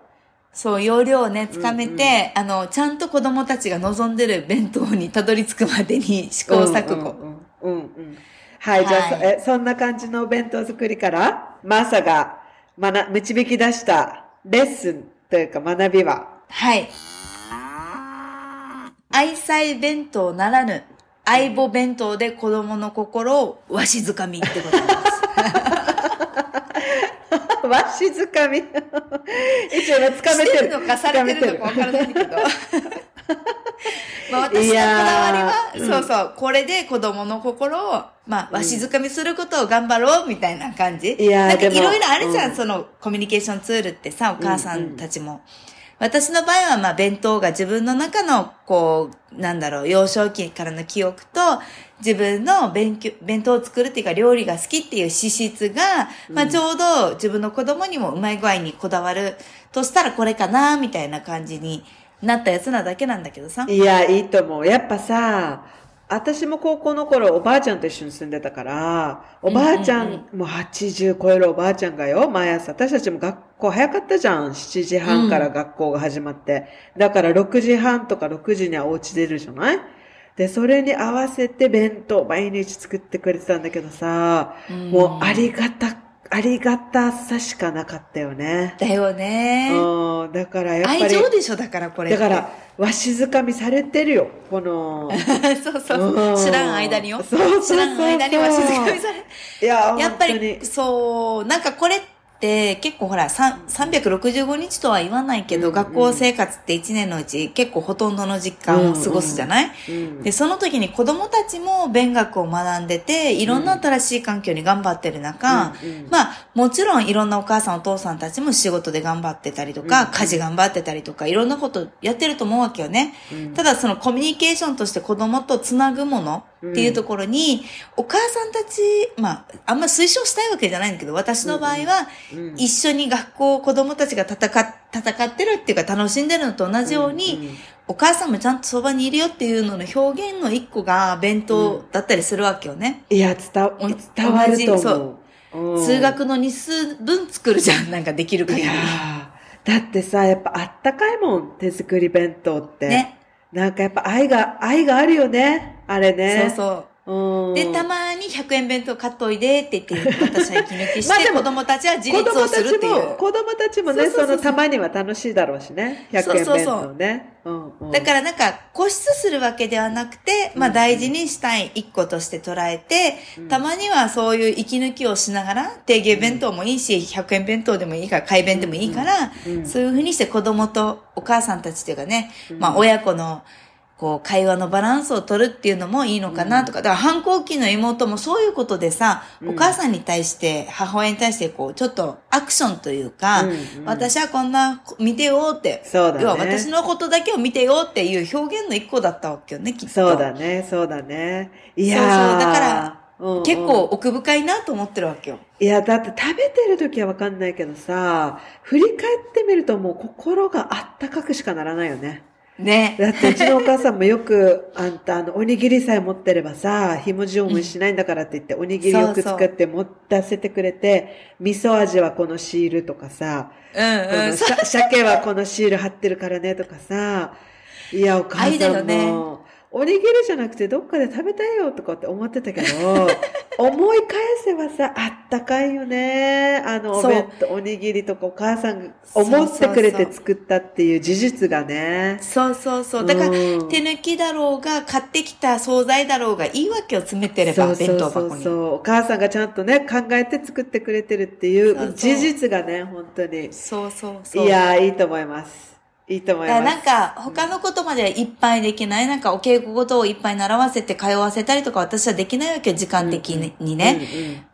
Speaker 2: そう、容量をね、つかめて、あの、ちゃんと子供たちが望んでる弁当にたどり着くまでに試行錯誤。
Speaker 1: うんうんうんうんうんはい、じゃあ、え、そんな感じのお弁当作りから、マーサが、まな、導き出したレッスンというか学びは、
Speaker 2: はい。愛妻弁当ならぬ、相棒弁当で子供の心をわしづかみってことです。[LAUGHS]
Speaker 1: わしづかみ。一応ね、つかめ
Speaker 2: して。
Speaker 1: る
Speaker 2: のかされてるのかわからないけど。[LAUGHS] まあ私のこ
Speaker 1: い
Speaker 2: だわりは、
Speaker 1: うん。
Speaker 2: そうそう、これで子供の心を、まあ、わしづかみすることを頑張ろうみたいな感じ。
Speaker 1: いやー
Speaker 2: なんかいろいろあるじゃんそのコミュニケーションツールってさ、お母さんたちも。私の場合は、まあ、弁当が自分の中の、こう、なんだろう、幼少期からの記憶と、自分の勉強、弁当を作るっていうか、料理が好きっていう資質が、まあ、ちょうど自分の子供にもうまい具合にこだわるとしたらこれかな、みたいな感じになったやつなだけなんだけどさ。
Speaker 1: いや、いいと思う。やっぱさ、私も高校の頃おばあちゃんと一緒に住んでたから、おばあちゃ
Speaker 2: うんうん
Speaker 1: ん、もう80超えるおばあちゃんがよ、毎朝、私たちも学校早かったじゃん。7時半から学校が始まって。だから6時半とか6時にはお家出るじゃない？で、それに合わせて弁当毎日作ってくれてたんだけどさ、
Speaker 2: うん
Speaker 1: もうありがた、ありがたさしかなかったよね。
Speaker 2: だよね。
Speaker 1: うん、だからやっぱり。
Speaker 2: 愛情でしょ、だからこれ。
Speaker 1: だから、わしづかみされてるよ。この、[LAUGHS]
Speaker 2: そうそうそうう。
Speaker 1: ん
Speaker 2: 知らん間によ。
Speaker 1: そうそうそうそう
Speaker 2: 知らん間にわしづかみされ
Speaker 1: いや、
Speaker 2: やっぱり、
Speaker 1: に
Speaker 2: そう、なんかこれって結構ほら、さん365日とは言わないけど、
Speaker 1: うんうん
Speaker 2: 学校生活って1年のうち結構ほとんどの実感を過ごすじゃない、
Speaker 1: うん
Speaker 2: で、その時に子供たちも勉学を学んでて、いろんな新しい環境に頑張ってる中、
Speaker 1: うんうん。
Speaker 2: まあ、もちろんいろんなお母さんお父さんたちも仕事で頑張ってたりとか、
Speaker 1: うん。
Speaker 2: 家事頑張ってたりとか、いろんなことやってると思うわけよね。
Speaker 1: うん。
Speaker 2: ただそのコミュニケーションとして子供とつなぐものっていうところに、お母さんたち、まあ、あんま推奨したいわけじゃないんだけど、私の場合は、
Speaker 1: うん
Speaker 2: 一緒に学校、子供たちが戦っ戦ってるっていうか楽しんでるのと同じように、
Speaker 1: うんうん
Speaker 2: お母さんもちゃんとそばにいるよっていうのの表現の一個が弁当だったりするわけよね。
Speaker 1: いや、伝伝わると思う。うん
Speaker 2: 数学の日数分作るじゃん。なんかできる限り
Speaker 1: だってさ、やっぱあったかいもん、手作り弁当って。
Speaker 2: ね。
Speaker 1: なんかやっぱ愛が、愛があるよね。あれね。
Speaker 2: そうそう。
Speaker 1: うん。
Speaker 2: で、たまに100円弁当買っといでって言って、私は息抜きして、子供たちは自立をするっていう。
Speaker 1: 子供たちもね、
Speaker 2: そ
Speaker 1: のたまには楽しいだろうしね。100円弁
Speaker 2: そう
Speaker 1: 当ね。
Speaker 2: だからなんか固執するわけではなくて、まあ大事にしたい一個として捉えて、たまにはそういう息抜きをしながら、定芸弁当もいいし、100円弁当でもいいから、買い弁でもいいから、
Speaker 1: うん
Speaker 2: そういうふうにして子供とお母さんたちというかね、まあ親子のこう会話のバランスを取るっていうのもいいのかなとか、だから反抗期の妹もそういうことでさ、お母さんに対して、母親に対してこう、ちょっとアクションというか、私はこんな、見てよって、
Speaker 1: そうだね
Speaker 2: 要は私のことだけを見てよっていう表現の一個だったわけよね、きっと。
Speaker 1: そうだね、そうだね。いやー
Speaker 2: そうそうだから結構奥深いなと思ってるわけよ。
Speaker 1: いや、だって食べてる時はわかんないけどさ、振り返ってみるともう心があったかくしかならないよね。
Speaker 2: ね。
Speaker 1: だってうちのお母さんもよく、あんたあの、おにぎりさえ持ってればさ、ひもじおむしないんだからって言って、おにぎりよく作って持たせてくれて、味噌味はこのシールとかさ、
Speaker 2: うんうん。
Speaker 1: 鮭はこのシール貼ってるからねとかさ、いや、お母さん
Speaker 2: よね
Speaker 1: も、おにぎりじゃなくてどっかで食べたいよとかって思ってたけど、[LAUGHS] 思い返せばさ、あったかいよね。あの、お
Speaker 2: そう
Speaker 1: 弁当、おにぎりとかお母さんが思ってくれ
Speaker 2: そうそうそう
Speaker 1: て作ったっていう事実がね。
Speaker 2: そうそうそう。だから、
Speaker 1: うん
Speaker 2: 手抜きだろうが、買ってきた惣菜だろうが、いいわけを詰めてれば、
Speaker 1: そう
Speaker 2: 弁当
Speaker 1: そう
Speaker 2: 箱に。
Speaker 1: そうそう。お母さんがちゃんとね、考えて作ってくれてるってい
Speaker 2: そうそう
Speaker 1: う事実がね、本当に。
Speaker 2: そうそうそう。
Speaker 1: いやー、いいと思います。いいと思います。
Speaker 2: なんか、他のことまではいっぱいできない。なんか、お稽古事をいっぱい習わせて通わせたりとか、私はできないわけよ、時間的にね。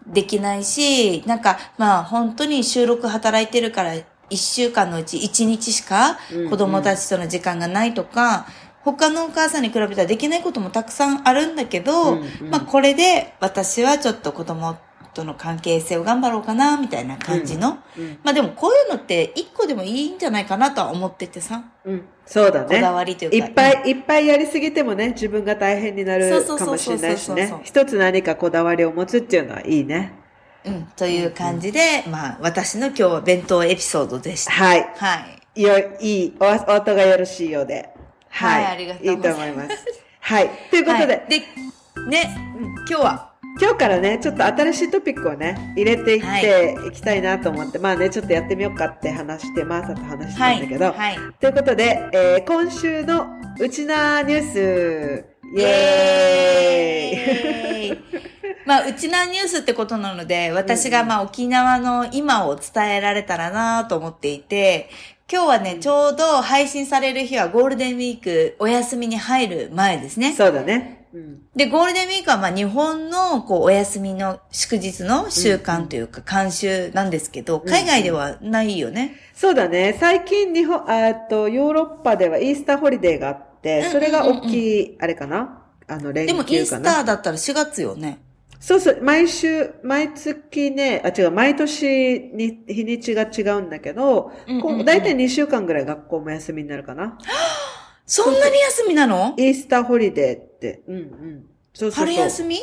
Speaker 2: できないし、なんか、まあ、本当に収録働いてるから、一週間のうち一日しか
Speaker 1: うん
Speaker 2: 子供たちとの時間がないとか、他のお母さんに比べたらできないこともたくさんあるんだけど、
Speaker 1: うんうん
Speaker 2: まあ、これで私はちょっと子供との関係性を頑張ろうかな、みたいな感じの。
Speaker 1: うんうん
Speaker 2: まあでもこういうのって一個でもいいんじゃないかなとは思っててさ。
Speaker 1: うん、そうだね。
Speaker 2: こだわりというか
Speaker 1: いっぱいいっぱいやりすぎてもね、自分が大変になるかもしれないしね。一つ何かこだわりを持つっていうのはいいね。
Speaker 2: うん、という感じで、まあ私の今日は弁当エピソードでした。
Speaker 1: はい。
Speaker 2: はい。
Speaker 1: よ、いい、お、お音がよろしいようで。はい。
Speaker 2: はいありがとうございます
Speaker 1: いいと思います。はい。ということで、
Speaker 2: はいで、ね、今日は、
Speaker 1: 今日からね、ちょっと新しいトピックをね、入れていっていきたいなと思って、まあね、ちょっとやってみようかって話して、マーサと話した
Speaker 2: はい。
Speaker 1: んだけど、
Speaker 2: はい。
Speaker 1: ということで、えー今週のうちなニュース、イ
Speaker 2: イ
Speaker 1: エーイ
Speaker 2: エーイまあ、うちなニュースってことなので、私がまあ沖縄の今を伝えられたらなと思っていて、今日はね、ちょうど配信される日はゴールデンウィークお休みに入る前ですね。
Speaker 1: そうだね。うん。
Speaker 2: で、ゴールデンウィークはまあ日本のこうお休みの祝日の習慣というか慣習なんですけど、海外ではないよね。
Speaker 1: そうだね。最近日本、あえっと、ヨーロッパではイースターホリデーがあって、それが大きい、あれかな？あの、連
Speaker 2: でもイースタ
Speaker 1: 休かな。
Speaker 2: ーだったら4月よね。
Speaker 1: そうそう、毎週、毎月ね、あ、違う、毎年に日にちが違うんだけど、
Speaker 2: うんうんうん
Speaker 1: こう大体2週間ぐらい学校も休みになるかな。[LAUGHS]
Speaker 2: そんなに休みなの？
Speaker 1: イースターホリデーって、うんうん。そうそうそう。
Speaker 2: 春休み？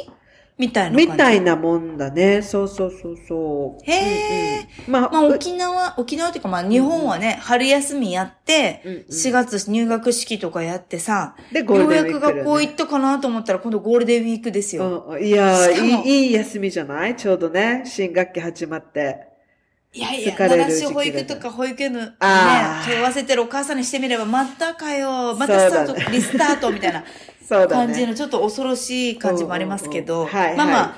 Speaker 2: みたいな感じ。
Speaker 1: みたいなもんだね。そうそうそうそう。
Speaker 2: へー
Speaker 1: うんうんまあ、
Speaker 2: まあ
Speaker 1: う
Speaker 2: 沖縄、沖縄っていうかまあ日本はね、春休みやって、
Speaker 1: うんうん
Speaker 2: 4月入学式とかやってさ、
Speaker 1: で、ゴー
Speaker 2: よう
Speaker 1: ルデンウィーク、
Speaker 2: やく学校行ったかなと思ったら今度ゴールデンウィークですよ。
Speaker 1: うん、いやいい、いい休みじゃない？ちょうどね、新学期始まって。
Speaker 2: いやいや、
Speaker 1: 疲れる
Speaker 2: 奈良市
Speaker 1: 時期
Speaker 2: 保育とか保育園のね、通わせてるお母さんにしてみれば、またかよ、またスタート、
Speaker 1: だね
Speaker 2: リスタートみたいな。[LAUGHS] 感じのちょっと恐ろしい感じもありますけど、まあまあ、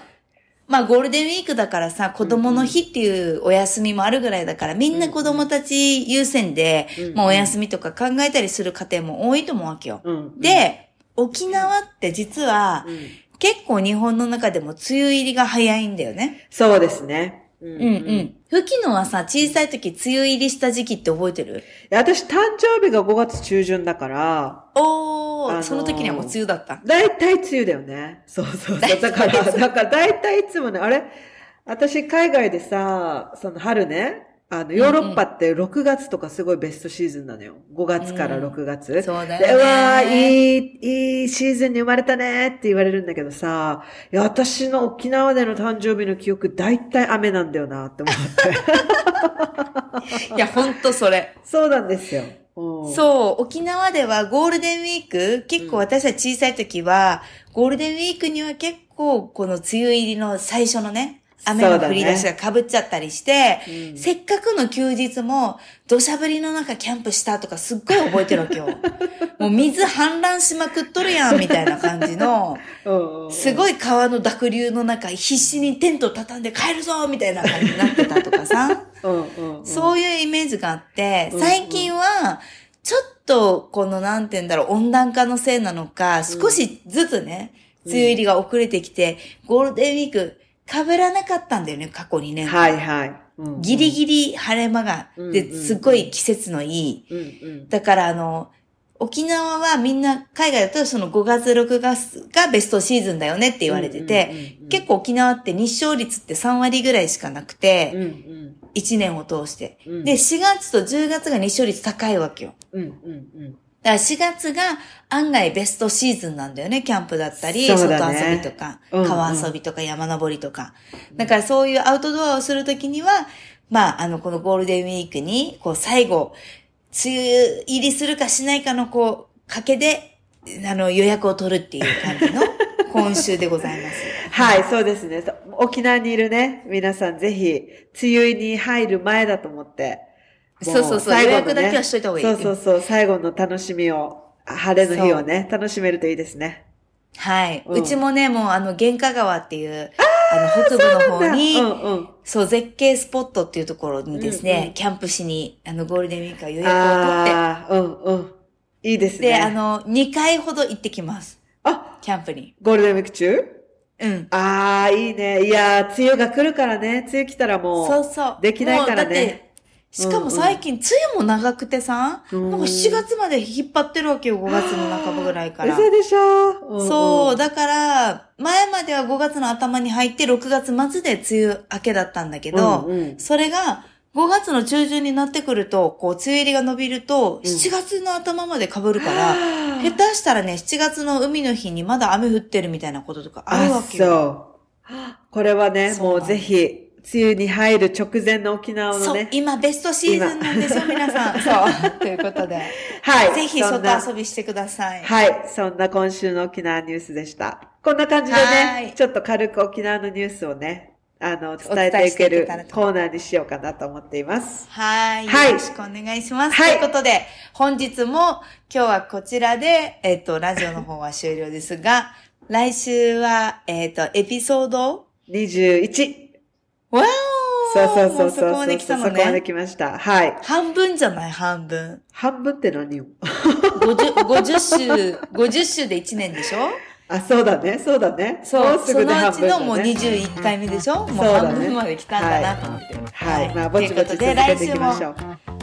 Speaker 2: まあゴールデンウィークだからさ、子供の日っていうお休みもあるぐらいだから、みんな子供たち優先で、まあお休みとか考えたりする家庭も多いと思うわけよ。
Speaker 1: うん、
Speaker 2: で、沖縄って実は
Speaker 1: う、ん、
Speaker 2: 結構日本の中でも梅雨入りが早いんだよね。
Speaker 1: そうですね。うん
Speaker 2: うんうん。吹きのはさ、小さい時梅雨入りした時期って覚えてる？
Speaker 1: いや私、誕生日が5月中旬だから、
Speaker 2: おー、
Speaker 1: あのー
Speaker 2: その時にはもう梅雨だった。
Speaker 1: だいたい梅雨だよね。そうそうそう。だから、だからだいたいいつもね、あれ？私、海外でさ、その春ね、あの、ヨーロッパって6月とかすごいベストシーズンなのよ。5月から6月。
Speaker 2: そうだ
Speaker 1: で、うわー、
Speaker 2: よね。
Speaker 1: いい、いいシーズンに生まれたねって言われるんだけどさ、いや、私の沖縄での誕生日の記憶、大体雨なんだよなって思って。[LAUGHS]
Speaker 2: いや、ほんとそれ。
Speaker 1: そうなんですよ。うん
Speaker 2: そう、沖縄ではゴールデンウィーク、結構私たち小さい時は、ゴールデンウィークには結構この梅雨入りの最初のね、雨の降り出しが被っちゃったりして、
Speaker 1: うん。
Speaker 2: せっかくの休日も土砂降りの中キャンプしたとかすっごい覚えてるわけよ。[LAUGHS] もう水氾濫しまくっとるやんみたいな感じの、[LAUGHS] すごい川の濁流の中必死にテント畳んで帰るぞみたいな感じになってたとかさ。[LAUGHS] そういうイメージがあって、
Speaker 1: うん。
Speaker 2: 最近は、ちょっと、この、なんて言うんだろう、温暖化のせいなのか、少しずつね、梅雨入りが遅れてきて、ゴールデンウィーク、被らなかったんだよね、過去2年間。
Speaker 1: はいはい。うんうん
Speaker 2: ギリギリ晴れ間が、で、すっごい季節のいい。
Speaker 1: うんうん
Speaker 2: だから、あの、沖縄はみんな、海外だとその5月、6月がベストシーズンだよねって言われてて、結構沖縄って日照率って3割ぐらいしかなくて、
Speaker 1: うんうん
Speaker 2: 1年を通して。
Speaker 1: うん
Speaker 2: で、4月と10月が日照率高いわけよ。
Speaker 1: うんうんうん
Speaker 2: だから4月が案外ベストシーズンなんだよね。キャンプだったり、
Speaker 1: そう
Speaker 2: 外遊びとか、
Speaker 1: うんうん
Speaker 2: 川遊びとか山登りとか。だからそういうアウトドアをするときには、まあ、あの、このゴールデンウィークに、こう最後、梅雨入りするかしないかのこう、賭けで、あの、予約を取るっていう感じの [LAUGHS] 今週でございます。
Speaker 1: はい、そうですね。沖縄にいるね、皆さんぜひ、梅雨に入る前だと思って。も
Speaker 2: そうそうそう
Speaker 1: 最後の
Speaker 2: 予約だけはしといた方がいい
Speaker 1: そうそうそう、最後の楽しみを、晴れの日をね、楽しめるといいですね。
Speaker 2: はい。
Speaker 1: うん
Speaker 2: うちもね、もうあの、玄華川っていう、あの、北部の方に、
Speaker 1: うんうん。
Speaker 2: そう、絶景スポットっていうところにですね、
Speaker 1: うんうん
Speaker 2: キャンプしに、あの、ゴールデンウィークは予約を取っ
Speaker 1: ああ、うんうん。いいです
Speaker 2: て、
Speaker 1: ね。
Speaker 2: で、あ、の、2回ほど行ってきます。
Speaker 1: あ、
Speaker 2: キャンプに。
Speaker 1: ゴールデンウィーク中？
Speaker 2: うん。
Speaker 1: ああ、いいね。いやー、梅雨が来るからね。梅雨来たらもう。
Speaker 2: そうそう。
Speaker 1: できないからね
Speaker 2: しかも最近、梅雨も長くてさ、
Speaker 1: うん
Speaker 2: なんか7月まで引っ張ってるわけよ、5月の半ばぐらいから。
Speaker 1: 嘘でしょ、んん。
Speaker 2: そう、だから、前までは5月の頭に入って6月末で梅雨明けだったんだけど、
Speaker 1: うんうん。
Speaker 2: それが5月の中旬になってくると、こう、梅雨入りが伸びると、7月の頭まで被るから、下手したらね、7月の海の日にまだ雨降ってるみたいなこととかあるわけよ。
Speaker 1: そう。これはね、もうぜひ、梅雨に入る直前の沖縄
Speaker 2: そう
Speaker 1: のね。
Speaker 2: 今ベストシーズンなんですよ、皆さん。[LAUGHS] そう。ということで。
Speaker 1: はい。
Speaker 2: ぜひ外遊びしてください。
Speaker 1: はい。そんな今週の沖縄ニュースでした。こんな感じで
Speaker 2: はい
Speaker 1: ね、ちょっと軽く沖縄のニュースをね、あの、伝えていけるコーナーにしようかなと思っています。
Speaker 2: はい。
Speaker 1: はい
Speaker 2: よろしくお願いします。
Speaker 1: はい
Speaker 2: ということで、本日も今日はこちらで、えっ、と、ラジオの方は終了ですが、来週は、えっ、と、エピソード
Speaker 1: ？21。
Speaker 2: わー
Speaker 1: そうそうそうそう。
Speaker 2: もそこまで来たの
Speaker 1: そこまで
Speaker 2: ね。
Speaker 1: 来ました。はい。
Speaker 2: 半分じゃない？半分。
Speaker 1: 半分って何よ
Speaker 2: ？50、50週、[LAUGHS] 50週で1年でしょ？
Speaker 1: あ、そうだね、そうだね。
Speaker 2: そう。
Speaker 1: もうすぐで
Speaker 2: そのう
Speaker 1: 半分だね。
Speaker 2: ちのもう21回目でしょ？もう
Speaker 1: そうだね
Speaker 2: 半分まで来たんだなと思って。
Speaker 1: はい。まあ、ぼちぼち続けていきましょう。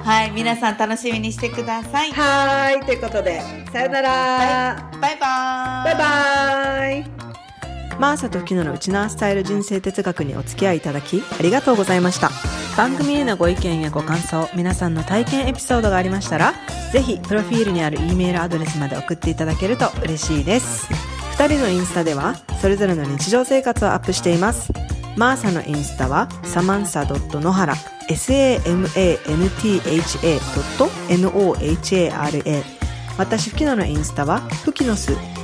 Speaker 2: はい。皆さん楽しみにしてください。
Speaker 1: はーい。ということで、さよなら。
Speaker 2: バイバーイ。
Speaker 1: バイバイ。マーサとキノのウチナースタイル人生哲学にお付き合いいただきありがとうございました。番組へのご意見やご感想、皆さんの体験エピソードがありましたら、ぜひプロフィールにある E メールアドレスまで送っていただけると嬉しいです。二人のインスタでは、それぞれの日常生活をアップしています。マーサのインスタは、サマンサ野原 samantha.nohara 私、フキノのインスタは、フキノス、